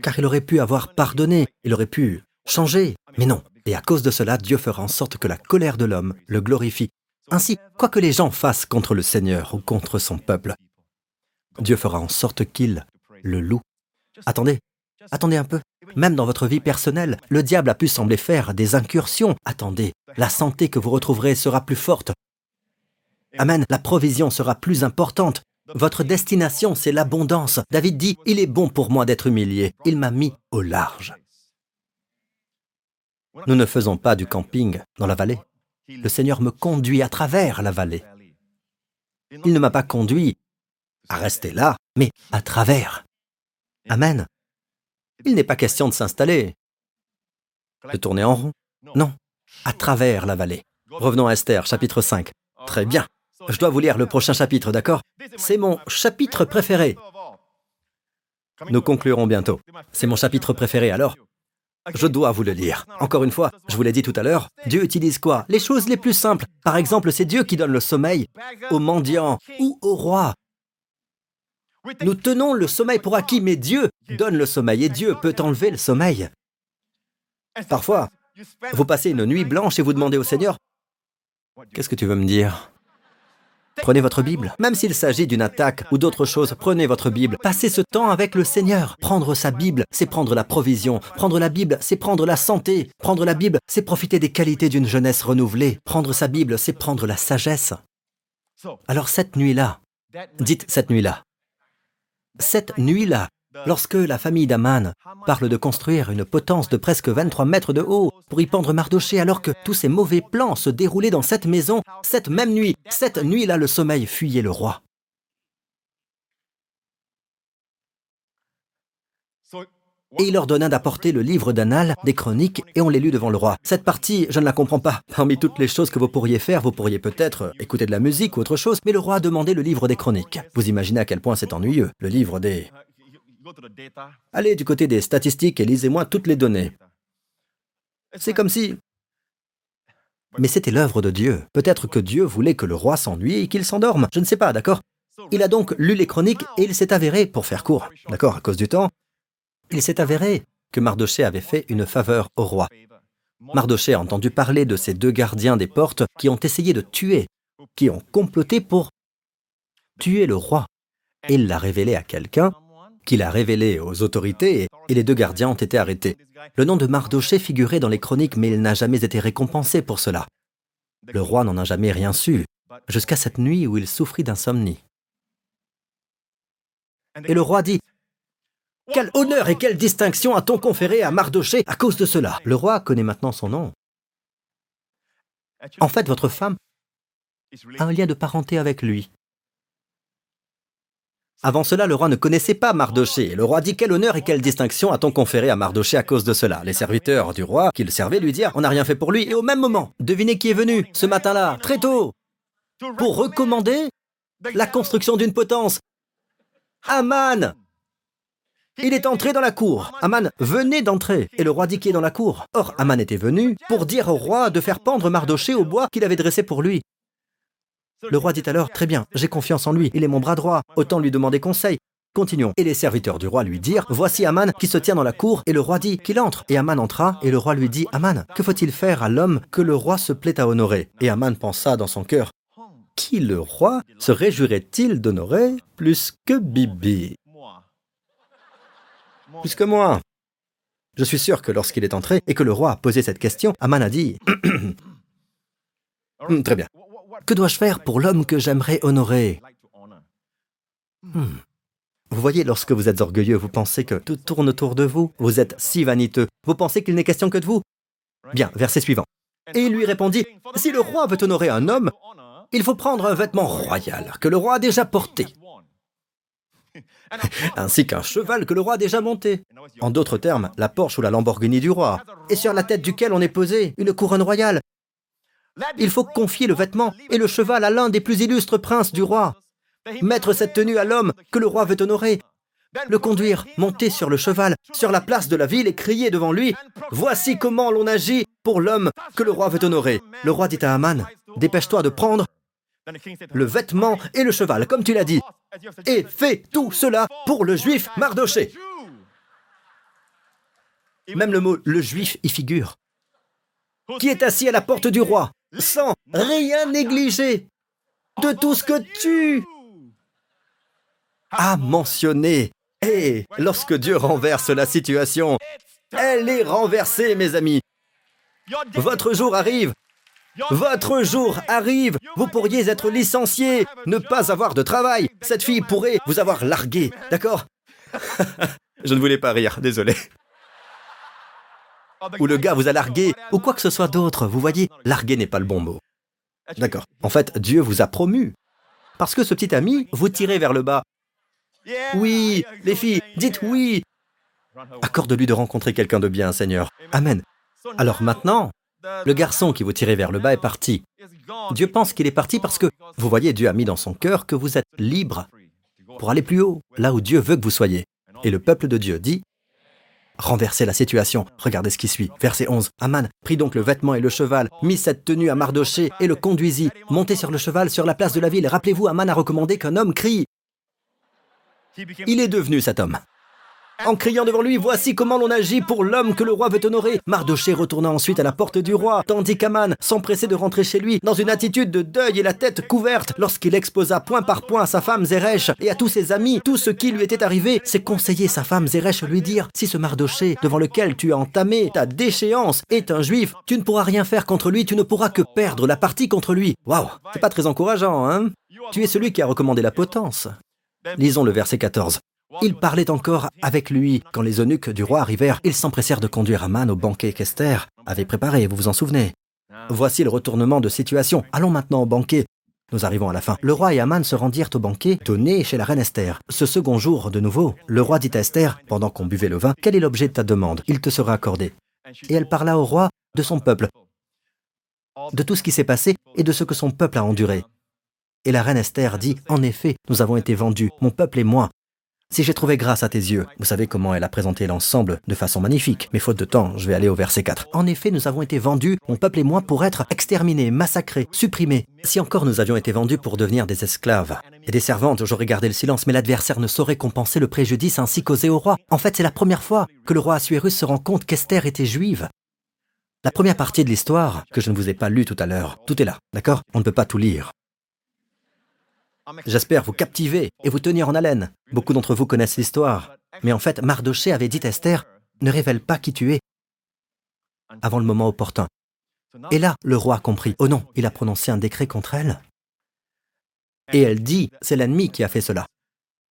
Car il aurait pu avoir pardonné, il aurait pu changer, mais non. Et à cause de cela, Dieu fera en sorte que la colère de l'homme le glorifie. Ainsi, quoi que les gens fassent contre le Seigneur ou contre son peuple, Dieu fera en sorte qu'il le loue. Attendez, attendez un peu. Même dans votre vie personnelle, le diable a pu sembler faire des incursions. Attendez, la santé que vous retrouverez sera plus forte. Amen, la provision sera plus importante. Votre destination, c'est l'abondance. David dit, Il est bon pour moi d'être humilié. Il m'a mis au large. Nous ne faisons pas du camping dans la vallée. Le Seigneur me conduit à travers la vallée. Il ne m'a pas conduit à rester là, mais à travers. Amen. Il n'est pas question de s'installer, de tourner en rond. Non, à travers la vallée. Revenons à Esther, chapitre 5. Très bien. Je dois vous lire le prochain chapitre, d'accord? C'est mon chapitre préféré. Nous conclurons bientôt. C'est mon chapitre préféré, alors je dois vous le lire. Encore une fois, je vous l'ai dit tout à l'heure, Dieu utilise quoi? Les choses les plus simples. Par exemple, c'est Dieu qui donne le sommeil aux mendiants ou aux rois. Nous tenons le sommeil pour acquis, mais Dieu donne le sommeil et Dieu peut enlever le sommeil. Parfois, vous passez une nuit blanche et vous demandez au Seigneur, Qu'est-ce que tu veux me dire? Prenez votre Bible. Même s'il s'agit d'une attaque ou d'autre chose, prenez votre Bible. Passez ce temps avec le Seigneur. Prendre sa Bible, c'est prendre la provision. Prendre la Bible, c'est prendre la santé. Prendre la Bible, c'est profiter des qualités d'une jeunesse renouvelée. Prendre sa Bible, c'est prendre la sagesse. Alors cette nuit-là, dites cette nuit-là, cette nuit-là, Lorsque la famille d'Aman parle de construire une potence de presque 23 mètres de haut pour y pendre Mardoché alors que tous ces mauvais plans se déroulaient dans cette maison, cette même nuit, cette nuit-là le sommeil fuyait le roi. Et il ordonna d'apporter le livre d'Anal, des chroniques, et on les lut devant le roi. Cette partie, je ne la comprends pas. Parmi toutes les choses que vous pourriez faire, vous pourriez peut-être écouter de la musique ou autre chose, mais le roi a demandé le livre des chroniques. Vous imaginez à quel point c'est ennuyeux. Le livre des Allez du côté des statistiques et lisez-moi toutes les données. C'est comme si... Mais c'était l'œuvre de Dieu. Peut-être que Dieu voulait que le roi s'ennuie et qu'il s'endorme. Je ne sais pas, d'accord? Il a donc lu les chroniques et il s'est avéré, pour faire court, d'accord, à cause du temps, il s'est avéré que Mardoché avait fait une faveur au roi. Mardoché a entendu parler de ces deux gardiens des portes qui ont essayé de tuer, qui ont comploté pour tuer le roi. Il l'a révélé à quelqu'un qu'il a révélé aux autorités et les deux gardiens ont été arrêtés. Le nom de Mardoché figurait dans les chroniques, mais il n'a jamais été récompensé pour cela. Le roi n'en a jamais rien su, jusqu'à cette nuit où il souffrit d'insomnie. Et le roi dit Quel honneur et quelle distinction a-t-on conféré à Mardoché à cause de cela? Le roi connaît maintenant son nom. En fait, votre femme a un lien de parenté avec lui. Avant cela, le roi ne connaissait pas Mardoché. Le roi dit Quel honneur et quelle distinction a-t-on conféré à Mardoché à cause de cela? Les serviteurs du roi qui le servaient lui dirent On n'a rien fait pour lui. Et au même moment, devinez qui est venu ce matin-là, très tôt pour recommander la construction d'une potence. Aman il est entré dans la cour. Aman venait d'entrer. Et le roi dit qui est dans la cour. Or, Aman était venu pour dire au roi de faire pendre Mardoché au bois qu'il avait dressé pour lui. Le roi dit alors, Très bien, j'ai confiance en lui, il est mon bras droit, autant lui demander conseil. Continuons. Et les serviteurs du roi lui dirent, Voici Aman qui se tient dans la cour, et le roi dit qu'il entre. Et Aman entra, et le roi lui dit, Aman, que faut-il faire à l'homme que le roi se plaît à honorer? Et Aman pensa dans son cœur, Qui le roi se réjouirait-il d'honorer plus que Bibi? Plus que moi. Je suis sûr que lorsqu'il est entré et que le roi a posé cette question, Aman a dit [COUGHS] Très bien. Que dois-je faire pour l'homme que j'aimerais honorer? Hmm. Vous voyez, lorsque vous êtes orgueilleux, vous pensez que tout tourne autour de vous. Vous êtes si vaniteux. Vous pensez qu'il n'est question que de vous. Bien, verset suivant. Et il lui répondit Si le roi veut honorer un homme, il faut prendre un vêtement royal que le roi a déjà porté [LAUGHS] ainsi qu'un cheval que le roi a déjà monté. En d'autres termes, la Porsche ou la Lamborghini du roi, et sur la tête duquel on est posé une couronne royale. Il faut confier le vêtement et le cheval à l'un des plus illustres princes du roi, mettre cette tenue à l'homme que le roi veut honorer, le conduire, monter sur le cheval, sur la place de la ville et crier devant lui Voici comment l'on agit pour l'homme que le roi veut honorer. Le roi dit à Aman Dépêche-toi de prendre le vêtement et le cheval, comme tu l'as dit. Et fais tout cela pour le juif Mardoché. Même le mot le juif y figure. Qui est assis à la porte du roi, sans rien négliger de tout ce que tu as mentionné. Et lorsque Dieu renverse la situation, elle est renversée, mes amis. Votre jour arrive votre jour arrive, vous pourriez être licencié, ne pas avoir de travail. Cette fille pourrait vous avoir largué, d'accord? [LAUGHS] Je ne voulais pas rire, désolé. Ou le gars vous a largué, ou quoi que ce soit d'autre, vous voyez, larguer n'est pas le bon mot. D'accord. En fait, Dieu vous a promu. Parce que ce petit ami vous tirait vers le bas. Oui, les filles, dites oui. Accorde-lui de rencontrer quelqu'un de bien, Seigneur. Amen. Alors maintenant, le garçon qui vous tirait vers le bas est parti. Dieu pense qu'il est parti parce que, vous voyez, Dieu a mis dans son cœur que vous êtes libre pour aller plus haut, là où Dieu veut que vous soyez. Et le peuple de Dieu dit, renversez la situation. Regardez ce qui suit. Verset 11. Aman prit donc le vêtement et le cheval, mit cette tenue à Mardoché et le conduisit. Montez sur le cheval sur la place de la ville. Rappelez-vous, Aman a recommandé qu'un homme crie. Il est devenu cet homme en criant devant lui Voici comment l'on agit pour l'homme que le roi veut honorer. Mardoché retourna ensuite à la porte du roi, tandis qu'Aman s'empressait de rentrer chez lui dans une attitude de deuil et la tête couverte lorsqu'il exposa point par point à sa femme Zeresh et à tous ses amis tout ce qui lui était arrivé. Ses conseillers, sa femme Zeresh, lui dirent Si ce Mardoché, devant lequel tu as entamé ta déchéance, est un juif, tu ne pourras rien faire contre lui, tu ne pourras que perdre la partie contre lui. Waouh, c'est pas très encourageant, hein? Tu es celui qui a recommandé la potence. Lisons le verset 14. Il parlait encore avec lui. Quand les eunuques du roi arrivèrent, ils s'empressèrent de conduire Aman au banquet qu'Esther avait préparé, vous vous en souvenez? Voici le retournement de situation. Allons maintenant au banquet. Nous arrivons à la fin. Le roi et Aman se rendirent au banquet donné chez la reine Esther. Ce second jour, de nouveau, le roi dit à Esther, pendant qu'on buvait le vin, quel est l'objet de ta demande? Il te sera accordé. Et elle parla au roi de son peuple, de tout ce qui s'est passé et de ce que son peuple a enduré. Et la reine Esther dit, En effet, nous avons été vendus, mon peuple et moi, si j'ai trouvé grâce à tes yeux, vous savez comment elle a présenté l'ensemble de façon magnifique, mais faute de temps, je vais aller au verset 4. En effet, nous avons été vendus, mon peuple et moi, pour être exterminés, massacrés, supprimés. Si encore nous avions été vendus pour devenir des esclaves et des servantes, j'aurais gardé le silence, mais l'adversaire ne saurait compenser le préjudice ainsi causé au roi. En fait, c'est la première fois que le roi Assuérus se rend compte qu'Esther était juive. La première partie de l'histoire, que je ne vous ai pas lue tout à l'heure, tout est là, d'accord? On ne peut pas tout lire. J'espère vous captiver et vous tenir en haleine. Beaucoup d'entre vous connaissent l'histoire. Mais en fait, Mardoché avait dit à Esther, ne révèle pas qui tu es avant le moment opportun. Et là, le roi a compris. Oh non, il a prononcé un décret contre elle. Et elle dit, c'est l'ennemi qui a fait cela.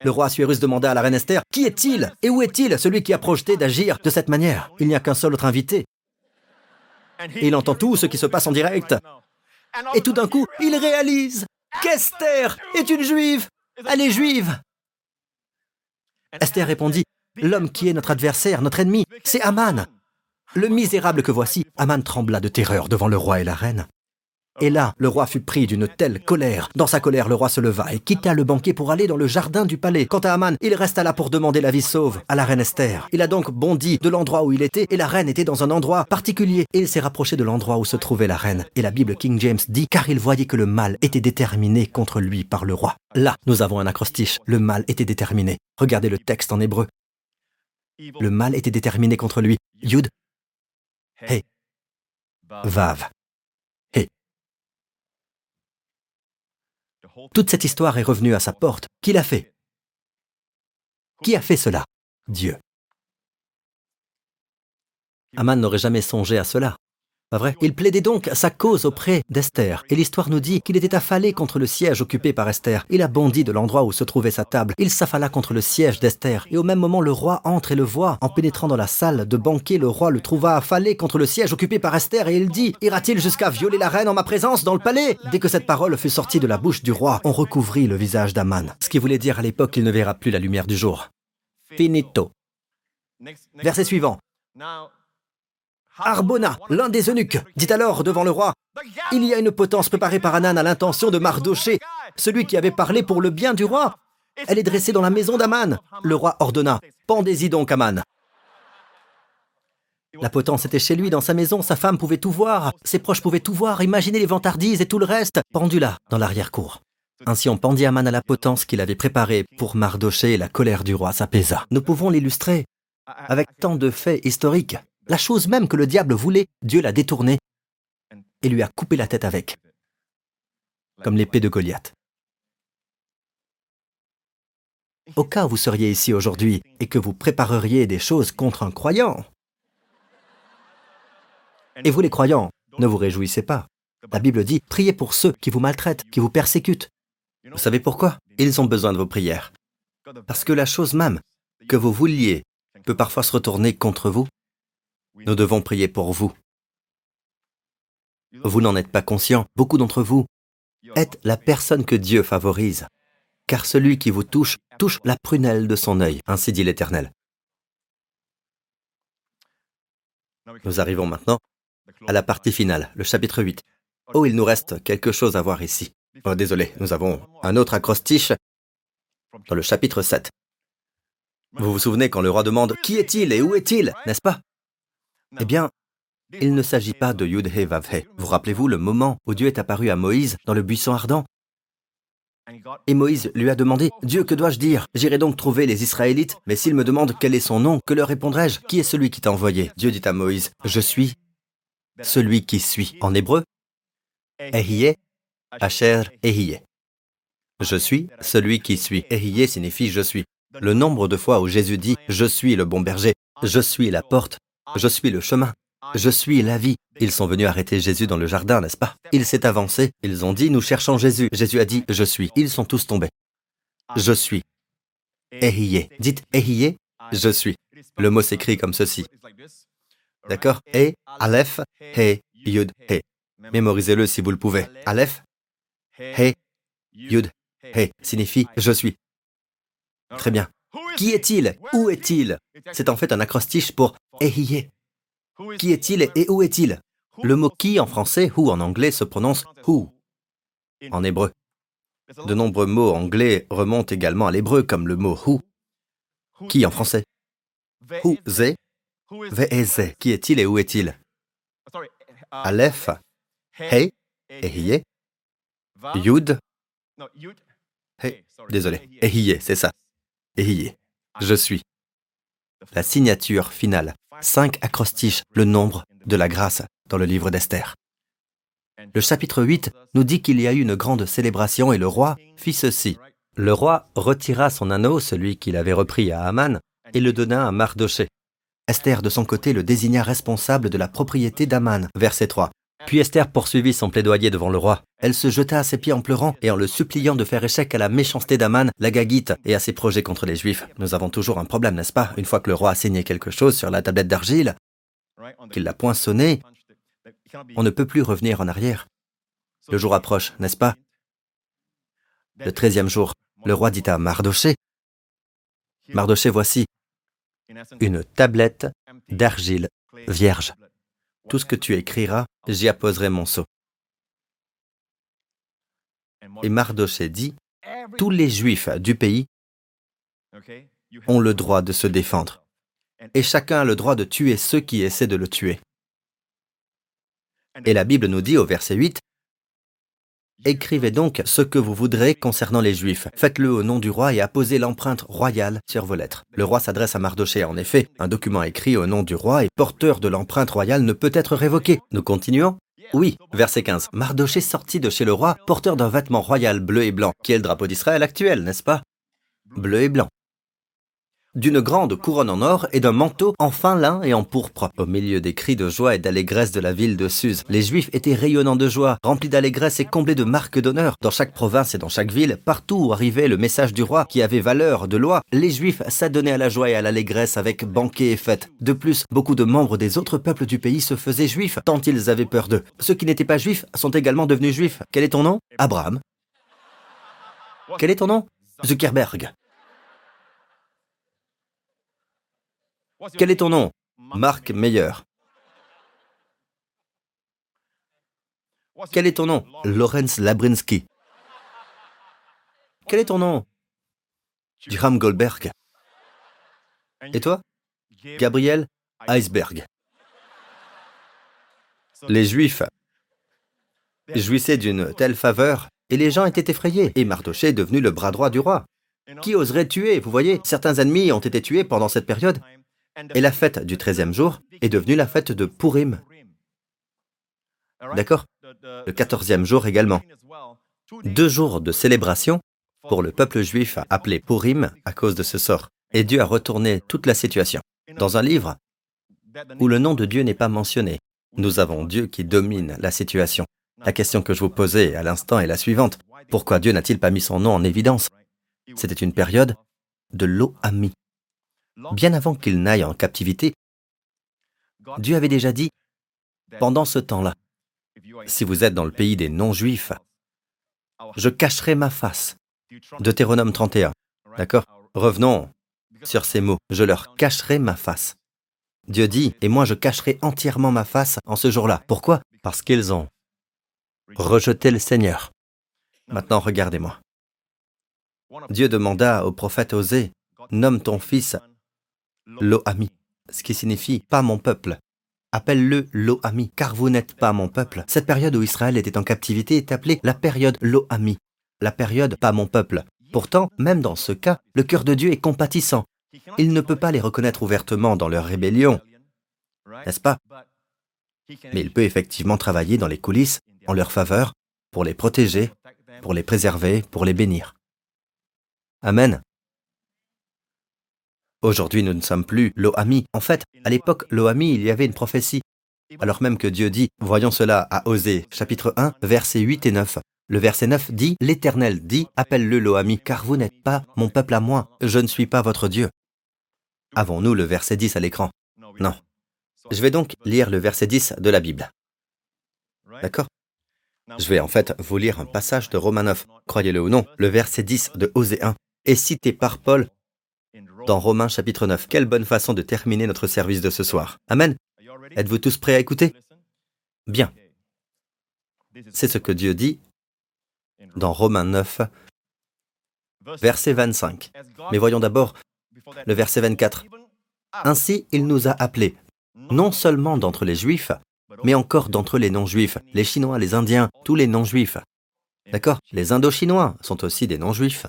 Le roi Assuérus demanda à la reine Esther, Qui est-il Et où est-il celui qui a projeté d'agir de cette manière? Il n'y a qu'un seul autre invité. Et il entend tout ce qui se passe en direct. Et tout d'un coup, il réalise qu'Esther est une juive. Elle est juive. Esther répondit, L'homme qui est notre adversaire, notre ennemi, c'est Aman. Le misérable que voici, Aman trembla de terreur devant le roi et la reine. Et là, le roi fut pris d'une telle colère. Dans sa colère, le roi se leva et quitta le banquet pour aller dans le jardin du palais. Quant à Aman, il resta là pour demander la vie sauve à la reine Esther. Il a donc bondi de l'endroit où il était, et la reine était dans un endroit particulier. Et il s'est rapproché de l'endroit où se trouvait la reine. Et la Bible King James dit, car il voyait que le mal était déterminé contre lui par le roi. Là, nous avons un acrostiche. Le mal était déterminé. Regardez le texte en hébreu. Le mal était déterminé contre lui. Yud, He, Vav. Toute cette histoire est revenue à sa porte. Qui l'a fait? Qui a fait cela? Dieu. Aman n'aurait jamais songé à cela. Il plaidait donc sa cause auprès d'Esther, et l'histoire nous dit qu'il était affalé contre le siège occupé par Esther. Il a bondi de l'endroit où se trouvait sa table. Il s'affala contre le siège d'Esther, et au même moment le roi entre et le voit. En pénétrant dans la salle de banquet, le roi le trouva affalé contre le siège occupé par Esther, et il dit Ira-t-il jusqu'à violer la reine en ma présence dans le palais? Dès que cette parole fut sortie de la bouche du roi, on recouvrit le visage d'Aman, ce qui voulait dire à l'époque qu'il ne verra plus la lumière du jour. Finito. Verset suivant. Arbona, l'un des eunuques, dit alors devant le roi, Il y a une potence préparée par Anan à l'intention de Mardoché, celui qui avait parlé pour le bien du roi. Elle est dressée dans la maison d'Aman. Le roi ordonna, Pendez-y donc, Aman. La potence était chez lui, dans sa maison, sa femme pouvait tout voir, ses proches pouvaient tout voir, imaginez les vantardises et tout le reste, pendu là, dans l'arrière-cour. Ainsi on pendit Aman à la potence qu'il avait préparée pour Mardoché et la colère du roi s'apaisa. Nous pouvons l'illustrer avec tant de faits historiques. La chose même que le diable voulait, Dieu l'a détournée et lui a coupé la tête avec, comme l'épée de Goliath. Au cas où vous seriez ici aujourd'hui et que vous prépareriez des choses contre un croyant, et vous les croyants, ne vous réjouissez pas. La Bible dit, priez pour ceux qui vous maltraitent, qui vous persécutent. Vous savez pourquoi? Ils ont besoin de vos prières. Parce que la chose même que vous vouliez peut parfois se retourner contre vous nous devons prier pour vous. Vous n'en êtes pas conscient. Beaucoup d'entre vous êtes la personne que Dieu favorise. Car celui qui vous touche, touche la prunelle de son œil, ainsi dit l'Éternel. Nous arrivons maintenant à la partie finale, le chapitre 8. Oh, il nous reste quelque chose à voir ici. Oh, désolé, nous avons un autre acrostiche dans le chapitre 7. Vous vous souvenez quand le roi demande Qui est-il et où est-il N'est-ce pas? Eh bien, il ne s'agit pas de Yud-He Vav-He. Vous rappelez-vous le moment où Dieu est apparu à Moïse dans le buisson ardent? Et Moïse lui a demandé, Dieu, que dois-je dire? J'irai donc trouver les Israélites, mais s'ils me demandent quel est son nom, que leur répondrai-je? Qui est celui qui t'a envoyé? Dieu dit à Moïse, Je suis celui qui suis. En hébreu, Ehiye, Asher Ehiye. Je suis celui qui suis. Ehiye signifie je suis. Le nombre de fois où Jésus dit Je suis le bon berger, je suis la porte, je suis le chemin. Je suis la vie. Ils sont venus arrêter Jésus dans le jardin, n'est-ce pas? Il s'est avancé. Ils ont dit, nous cherchons Jésus. Jésus a dit, je suis. Ils sont tous tombés. Je suis. Dites je suis. Le mot s'écrit comme ceci. D'accord? E, Aleph, He, Yud, He. Mémorisez-le si vous le pouvez. Aleph, He, Yud, He signifie je suis. Très bien. Qui est-il Où est-il C'est en fait un acrostiche pour Ehiye. Qui est-il et où est-il Le mot qui en français ou en anglais se prononce who en hébreu. De nombreux mots anglais remontent également à l'hébreu comme le mot who. Qui en français Who, ze, ve Qui est-il et où est-il Aleph, He, Ehiye, Yud, He, désolé, Ehiye, c'est ça. Ehiye, je suis. La signature finale. Cinq acrostiches, le nombre de la grâce dans le livre d'Esther. Le chapitre 8 nous dit qu'il y a eu une grande célébration et le roi fit ceci. Le roi retira son anneau, celui qu'il avait repris à Aman, et le donna à Mardoché. Esther, de son côté, le désigna responsable de la propriété d'Aman. Verset 3. Puis Esther poursuivit son plaidoyer devant le roi. Elle se jeta à ses pieds en pleurant et en le suppliant de faire échec à la méchanceté d'Aman, la Gagite, et à ses projets contre les Juifs. Nous avons toujours un problème, n'est-ce pas? Une fois que le roi a signé quelque chose sur la tablette d'argile, qu'il l'a poinçonné, on ne peut plus revenir en arrière. Le jour approche, n'est-ce pas? Le treizième jour, le roi dit à Mardoché, Mardoché, voici une tablette d'argile vierge. Tout ce que tu écriras, j'y apposerai mon sceau. Et Mardoché dit, tous les juifs du pays ont le droit de se défendre. Et chacun a le droit de tuer ceux qui essaient de le tuer. Et la Bible nous dit au verset 8, Écrivez donc ce que vous voudrez concernant les Juifs. Faites-le au nom du roi et apposez l'empreinte royale sur vos lettres. Le roi s'adresse à Mardoché. En effet, un document écrit au nom du roi et porteur de l'empreinte royale ne peut être révoqué. Nous continuons oui, verset 15. Mardoché sortit de chez le roi, porteur d'un vêtement royal bleu et blanc, qui est le drapeau d'Israël actuel, n'est-ce pas? Bleu et blanc d'une grande couronne en or et d'un manteau en fin lin et en pourpre. Au milieu des cris de joie et d'allégresse de la ville de Suse, les Juifs étaient rayonnants de joie, remplis d'allégresse et comblés de marques d'honneur. Dans chaque province et dans chaque ville, partout où arrivait le message du roi qui avait valeur de loi, les Juifs s'adonnaient à la joie et à l'allégresse avec banquets et fêtes. De plus, beaucoup de membres des autres peuples du pays se faisaient juifs, tant ils avaient peur d'eux. Ceux qui n'étaient pas juifs sont également devenus juifs. Quel est ton nom? Abraham. Quel est ton nom? Zuckerberg. Quel est ton nom? Marc Meyer. Quel est ton nom? Lorenz Labrinsky. Quel est ton nom? Graham Goldberg. Et toi? Gabriel Iceberg. Les Juifs jouissaient d'une telle faveur et les gens étaient effrayés. Et Mardoché est devenu le bras droit du roi. Qui oserait tuer? Vous voyez, certains ennemis ont été tués pendant cette période et la fête du treizième jour est devenue la fête de Purim. D'accord? Le quatorzième jour également. Deux jours de célébration pour le peuple juif appelé Purim à cause de ce sort. Et Dieu a retourné toute la situation. Dans un livre où le nom de Dieu n'est pas mentionné, nous avons Dieu qui domine la situation. La question que je vous posais à l'instant est la suivante. Pourquoi Dieu n'a-t-il pas mis son nom en évidence? C'était une période de l'O-Ami. Bien avant qu'il n'aille en captivité, Dieu avait déjà dit, pendant ce temps-là, si vous êtes dans le pays des non-juifs, je cacherai ma face. Deutéronome 31. D'accord? Revenons sur ces mots. Je leur cacherai ma face. Dieu dit, et moi je cacherai entièrement ma face en ce jour-là. Pourquoi? Parce qu'ils ont rejeté le Seigneur. Maintenant, regardez-moi. Dieu demanda au prophète Osée, nomme ton fils Lo-Ami, ce qui signifie pas mon peuple. Appelle-le Lo-Ami, car vous n'êtes pas mon peuple. Cette période où Israël était en captivité est appelée la période Lo-Ami, la période pas mon peuple. Pourtant, même dans ce cas, le cœur de Dieu est compatissant. Il ne peut pas les reconnaître ouvertement dans leur rébellion, n'est-ce pas? Mais il peut effectivement travailler dans les coulisses en leur faveur, pour les protéger, pour les préserver, pour les bénir. Amen. Aujourd'hui, nous ne sommes plus l'Oami. En fait, à l'époque, l'Oami, il y avait une prophétie. Alors même que Dieu dit, voyons cela à Osée, chapitre 1, versets 8 et 9. Le verset 9 dit, L'Éternel dit, appelle-le l'Oami, car vous n'êtes pas mon peuple à moi, je ne suis pas votre Dieu. Avons-nous le verset 10 à l'écran? Non. Je vais donc lire le verset 10 de la Bible. D'accord? Je vais en fait vous lire un passage de Romains 9, croyez-le ou non, le verset 10 de Osée 1, est cité par Paul dans Romains chapitre 9. Quelle bonne façon de terminer notre service de ce soir. Amen. Êtes-vous tous prêts à écouter? Bien. C'est ce que Dieu dit dans Romains 9, verset 25. Mais voyons d'abord le verset 24. Ainsi, il nous a appelés, non seulement d'entre les Juifs, mais encore d'entre les non-Juifs, les Chinois, les Indiens, tous les non-Juifs. D'accord? Les Indo-Chinois sont aussi des non-Juifs.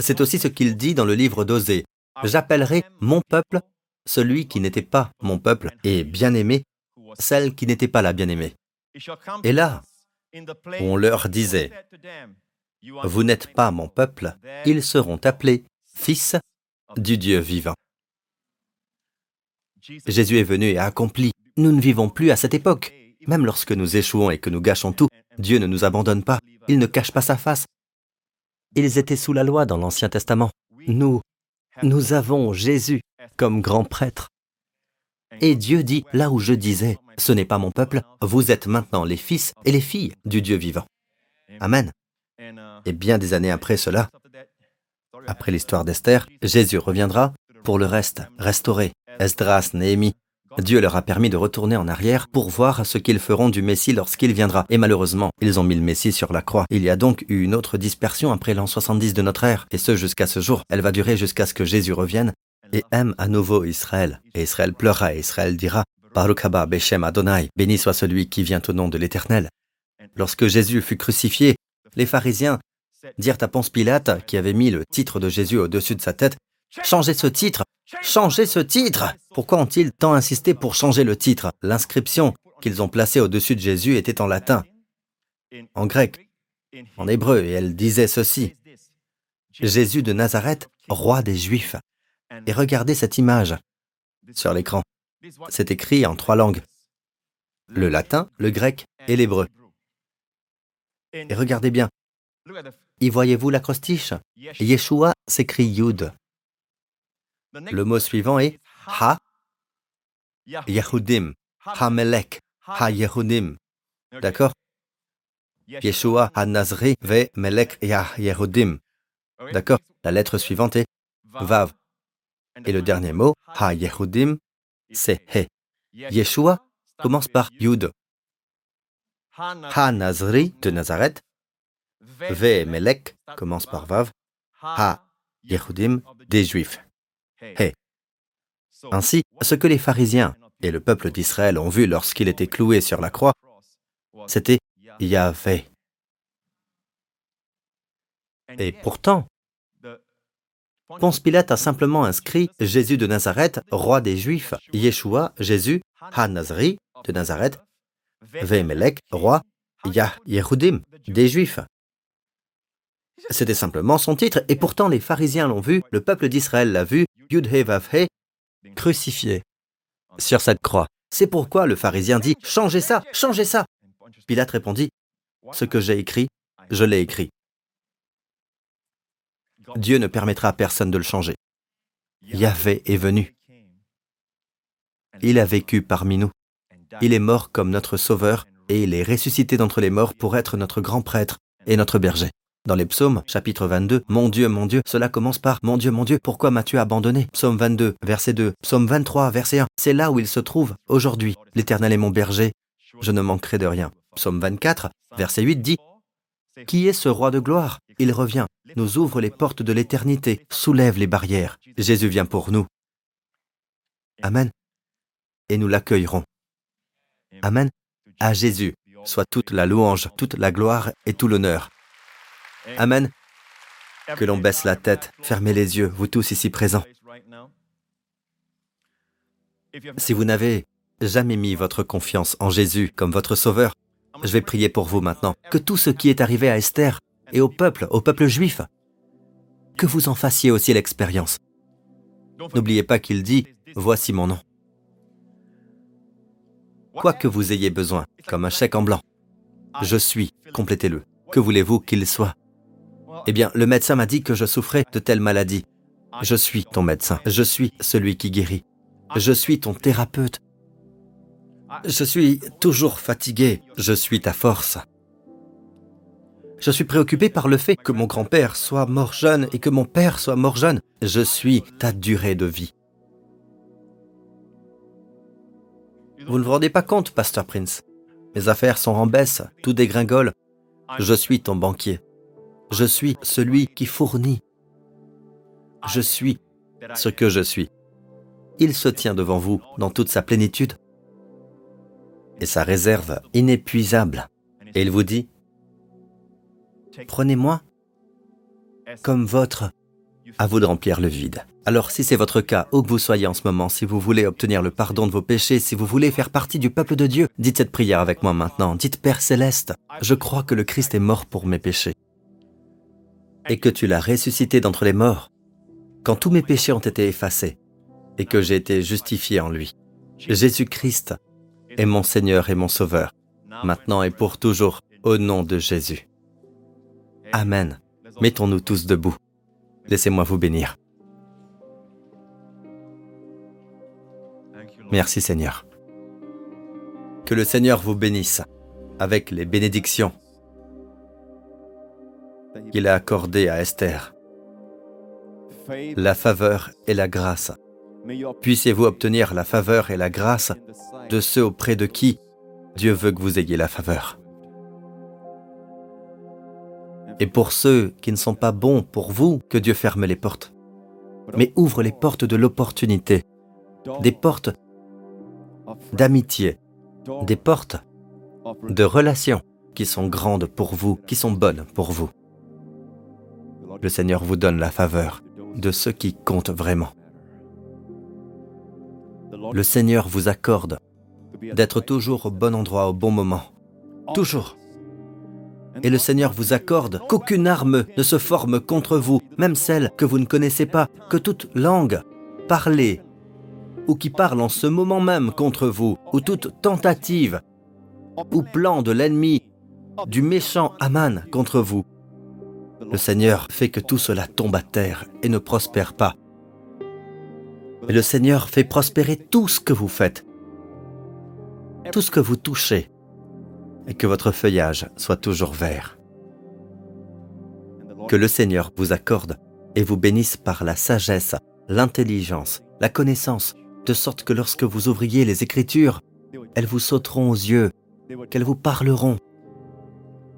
C'est aussi ce qu'il dit dans le livre d'Osée. J'appellerai mon peuple celui qui n'était pas mon peuple, et bien-aimé celle qui n'était pas la bien-aimée. Et là, on leur disait, Vous n'êtes pas mon peuple, ils seront appelés fils du Dieu vivant. Jésus est venu et a accompli. Nous ne vivons plus à cette époque. Même lorsque nous échouons et que nous gâchons tout, Dieu ne nous abandonne pas. Il ne cache pas sa face. Ils étaient sous la loi dans l'Ancien Testament. Nous, nous avons Jésus comme grand prêtre. Et Dieu dit, là où je disais, ce n'est pas mon peuple, vous êtes maintenant les fils et les filles du Dieu vivant. Amen. Et bien des années après cela, après l'histoire d'Esther, Jésus reviendra pour le reste, restaurer Esdras, Néhémie, Dieu leur a permis de retourner en arrière pour voir ce qu'ils feront du Messie lorsqu'il viendra. Et malheureusement, ils ont mis le Messie sur la croix. Il y a donc eu une autre dispersion après l'an 70 de notre ère, et ce jusqu'à ce jour. Elle va durer jusqu'à ce que Jésus revienne et aime à nouveau Israël. Et Israël pleura et Israël dira, Baruch haba Beshem Adonai, béni soit celui qui vient au nom de l'Éternel. Lorsque Jésus fut crucifié, les pharisiens dirent à Ponce Pilate, qui avait mis le titre de Jésus au-dessus de sa tête, Changez ce titre Changez ce titre Pourquoi ont-ils tant insisté pour changer le titre? L'inscription qu'ils ont placée au-dessus de Jésus était en latin, en grec, en hébreu, et elle disait ceci. Jésus de Nazareth, roi des Juifs. Et regardez cette image sur l'écran. C'est écrit en trois langues. Le latin, le grec et l'hébreu. Et regardez bien. Y voyez-vous l'acrostiche? Yeshua s'écrit Yud. Le mot suivant est Ha Yehudim, Ha Melek, Ha Yehudim. D'accord? Yeshua Ha Nazri Ve Melek Yah Yehudim. D'accord? La lettre suivante est Vav. Et le dernier mot, Ha Yehudim, c'est He. Yeshua commence par Yud. Ha Nazri de Nazareth. Ve Melek commence par Vav. Ha Yehudim des Juifs. Ainsi, ce que les pharisiens et le peuple d'Israël ont vu lorsqu'il était cloué sur la croix, c'était Yahvé. Et pourtant, Ponce Pilate a simplement inscrit Jésus de Nazareth, roi des Juifs, Yeshua, Jésus, Ha-Nazri de Nazareth, Vemelek, roi, Yah Yehudim, des Juifs. C'était simplement son titre, et pourtant les pharisiens l'ont vu, le peuple d'Israël l'a vu, Yudhe Vavhe, crucifié sur cette croix. C'est pourquoi le pharisien dit Changez ça, changez ça. Pilate répondit Ce que j'ai écrit, je l'ai écrit. Dieu ne permettra à personne de le changer. Yahvé est venu. Il a vécu parmi nous. Il est mort comme notre Sauveur et il est ressuscité d'entre les morts pour être notre grand prêtre et notre berger. Dans les psaumes, chapitre 22, Mon Dieu, mon Dieu, cela commence par Mon Dieu, mon Dieu, pourquoi m'as-tu abandonné? Psaume 22, verset 2, Psaume 23, verset 1, c'est là où il se trouve aujourd'hui. L'Éternel est mon berger, je ne manquerai de rien. Psaume 24, verset 8 dit Qui est ce roi de gloire? Il revient, nous ouvre les portes de l'éternité, soulève les barrières. Jésus vient pour nous. Amen. Et nous l'accueillerons. Amen. À Jésus soit toute la louange, toute la gloire et tout l'honneur. Amen. Que l'on baisse la tête, fermez les yeux, vous tous ici présents. Si vous n'avez jamais mis votre confiance en Jésus comme votre sauveur, je vais prier pour vous maintenant. Que tout ce qui est arrivé à Esther et au peuple, au peuple juif, que vous en fassiez aussi l'expérience. N'oubliez pas qu'il dit, Voici mon nom. Quoi que vous ayez besoin, comme un chèque en blanc, je suis, complétez-le. Que voulez-vous qu'il soit? Eh bien, le médecin m'a dit que je souffrais de telle maladie. Je suis ton médecin. Je suis celui qui guérit. Je suis ton thérapeute. Je suis toujours fatigué. Je suis ta force. Je suis préoccupé par le fait que mon grand-père soit mort jeune et que mon père soit mort jeune. Je suis ta durée de vie. Vous ne vous rendez pas compte, Pasteur Prince. Mes affaires sont en baisse, tout dégringole. Je suis ton banquier. Je suis celui qui fournit. Je suis ce que je suis. Il se tient devant vous dans toute sa plénitude et sa réserve inépuisable. Et il vous dit, prenez-moi comme votre, à vous de remplir le vide. Alors si c'est votre cas, où que vous soyez en ce moment, si vous voulez obtenir le pardon de vos péchés, si vous voulez faire partie du peuple de Dieu, dites cette prière avec moi maintenant. Dites Père céleste, je crois que le Christ est mort pour mes péchés et que tu l'as ressuscité d'entre les morts, quand tous mes péchés ont été effacés et que j'ai été justifié en lui. Jésus-Christ est mon Seigneur et mon Sauveur, maintenant et pour toujours, au nom de Jésus. Amen. Mettons-nous tous debout. Laissez-moi vous bénir. Merci Seigneur. Que le Seigneur vous bénisse avec les bénédictions qu'il a accordé à Esther. La faveur et la grâce Puissiez-vous obtenir la faveur et la grâce de ceux auprès de qui Dieu veut que vous ayez la faveur. Et pour ceux qui ne sont pas bons pour vous, que Dieu ferme les portes, mais ouvre les portes de l'opportunité, des portes d'amitié, des portes de relations qui sont grandes pour vous, qui sont bonnes pour vous. Le Seigneur vous donne la faveur de ceux qui comptent vraiment. Le Seigneur vous accorde d'être toujours au bon endroit au bon moment. Toujours. Et le Seigneur vous accorde qu'aucune arme ne se forme contre vous, même celle que vous ne connaissez pas, que toute langue parlée ou qui parle en ce moment même contre vous, ou toute tentative ou plan de l'ennemi, du méchant Aman contre vous. Le Seigneur fait que tout cela tombe à terre et ne prospère pas. Et le Seigneur fait prospérer tout ce que vous faites, tout ce que vous touchez, et que votre feuillage soit toujours vert. Que le Seigneur vous accorde et vous bénisse par la sagesse, l'intelligence, la connaissance, de sorte que lorsque vous ouvriez les Écritures, elles vous sauteront aux yeux, qu'elles vous parleront,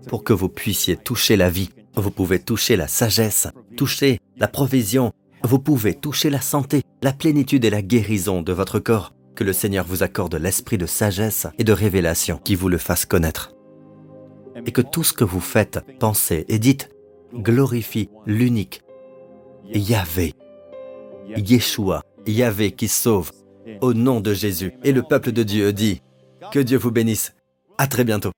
pour que vous puissiez toucher la vie. Vous pouvez toucher la sagesse, toucher la provision, vous pouvez toucher la santé, la plénitude et la guérison de votre corps. Que le Seigneur vous accorde l'esprit de sagesse et de révélation qui vous le fasse connaître. Et que tout ce que vous faites, pensez et dites glorifie l'unique Yahvé, Yeshua, Yahvé qui sauve, au nom de Jésus. Et le peuple de Dieu dit, que Dieu vous bénisse. À très bientôt.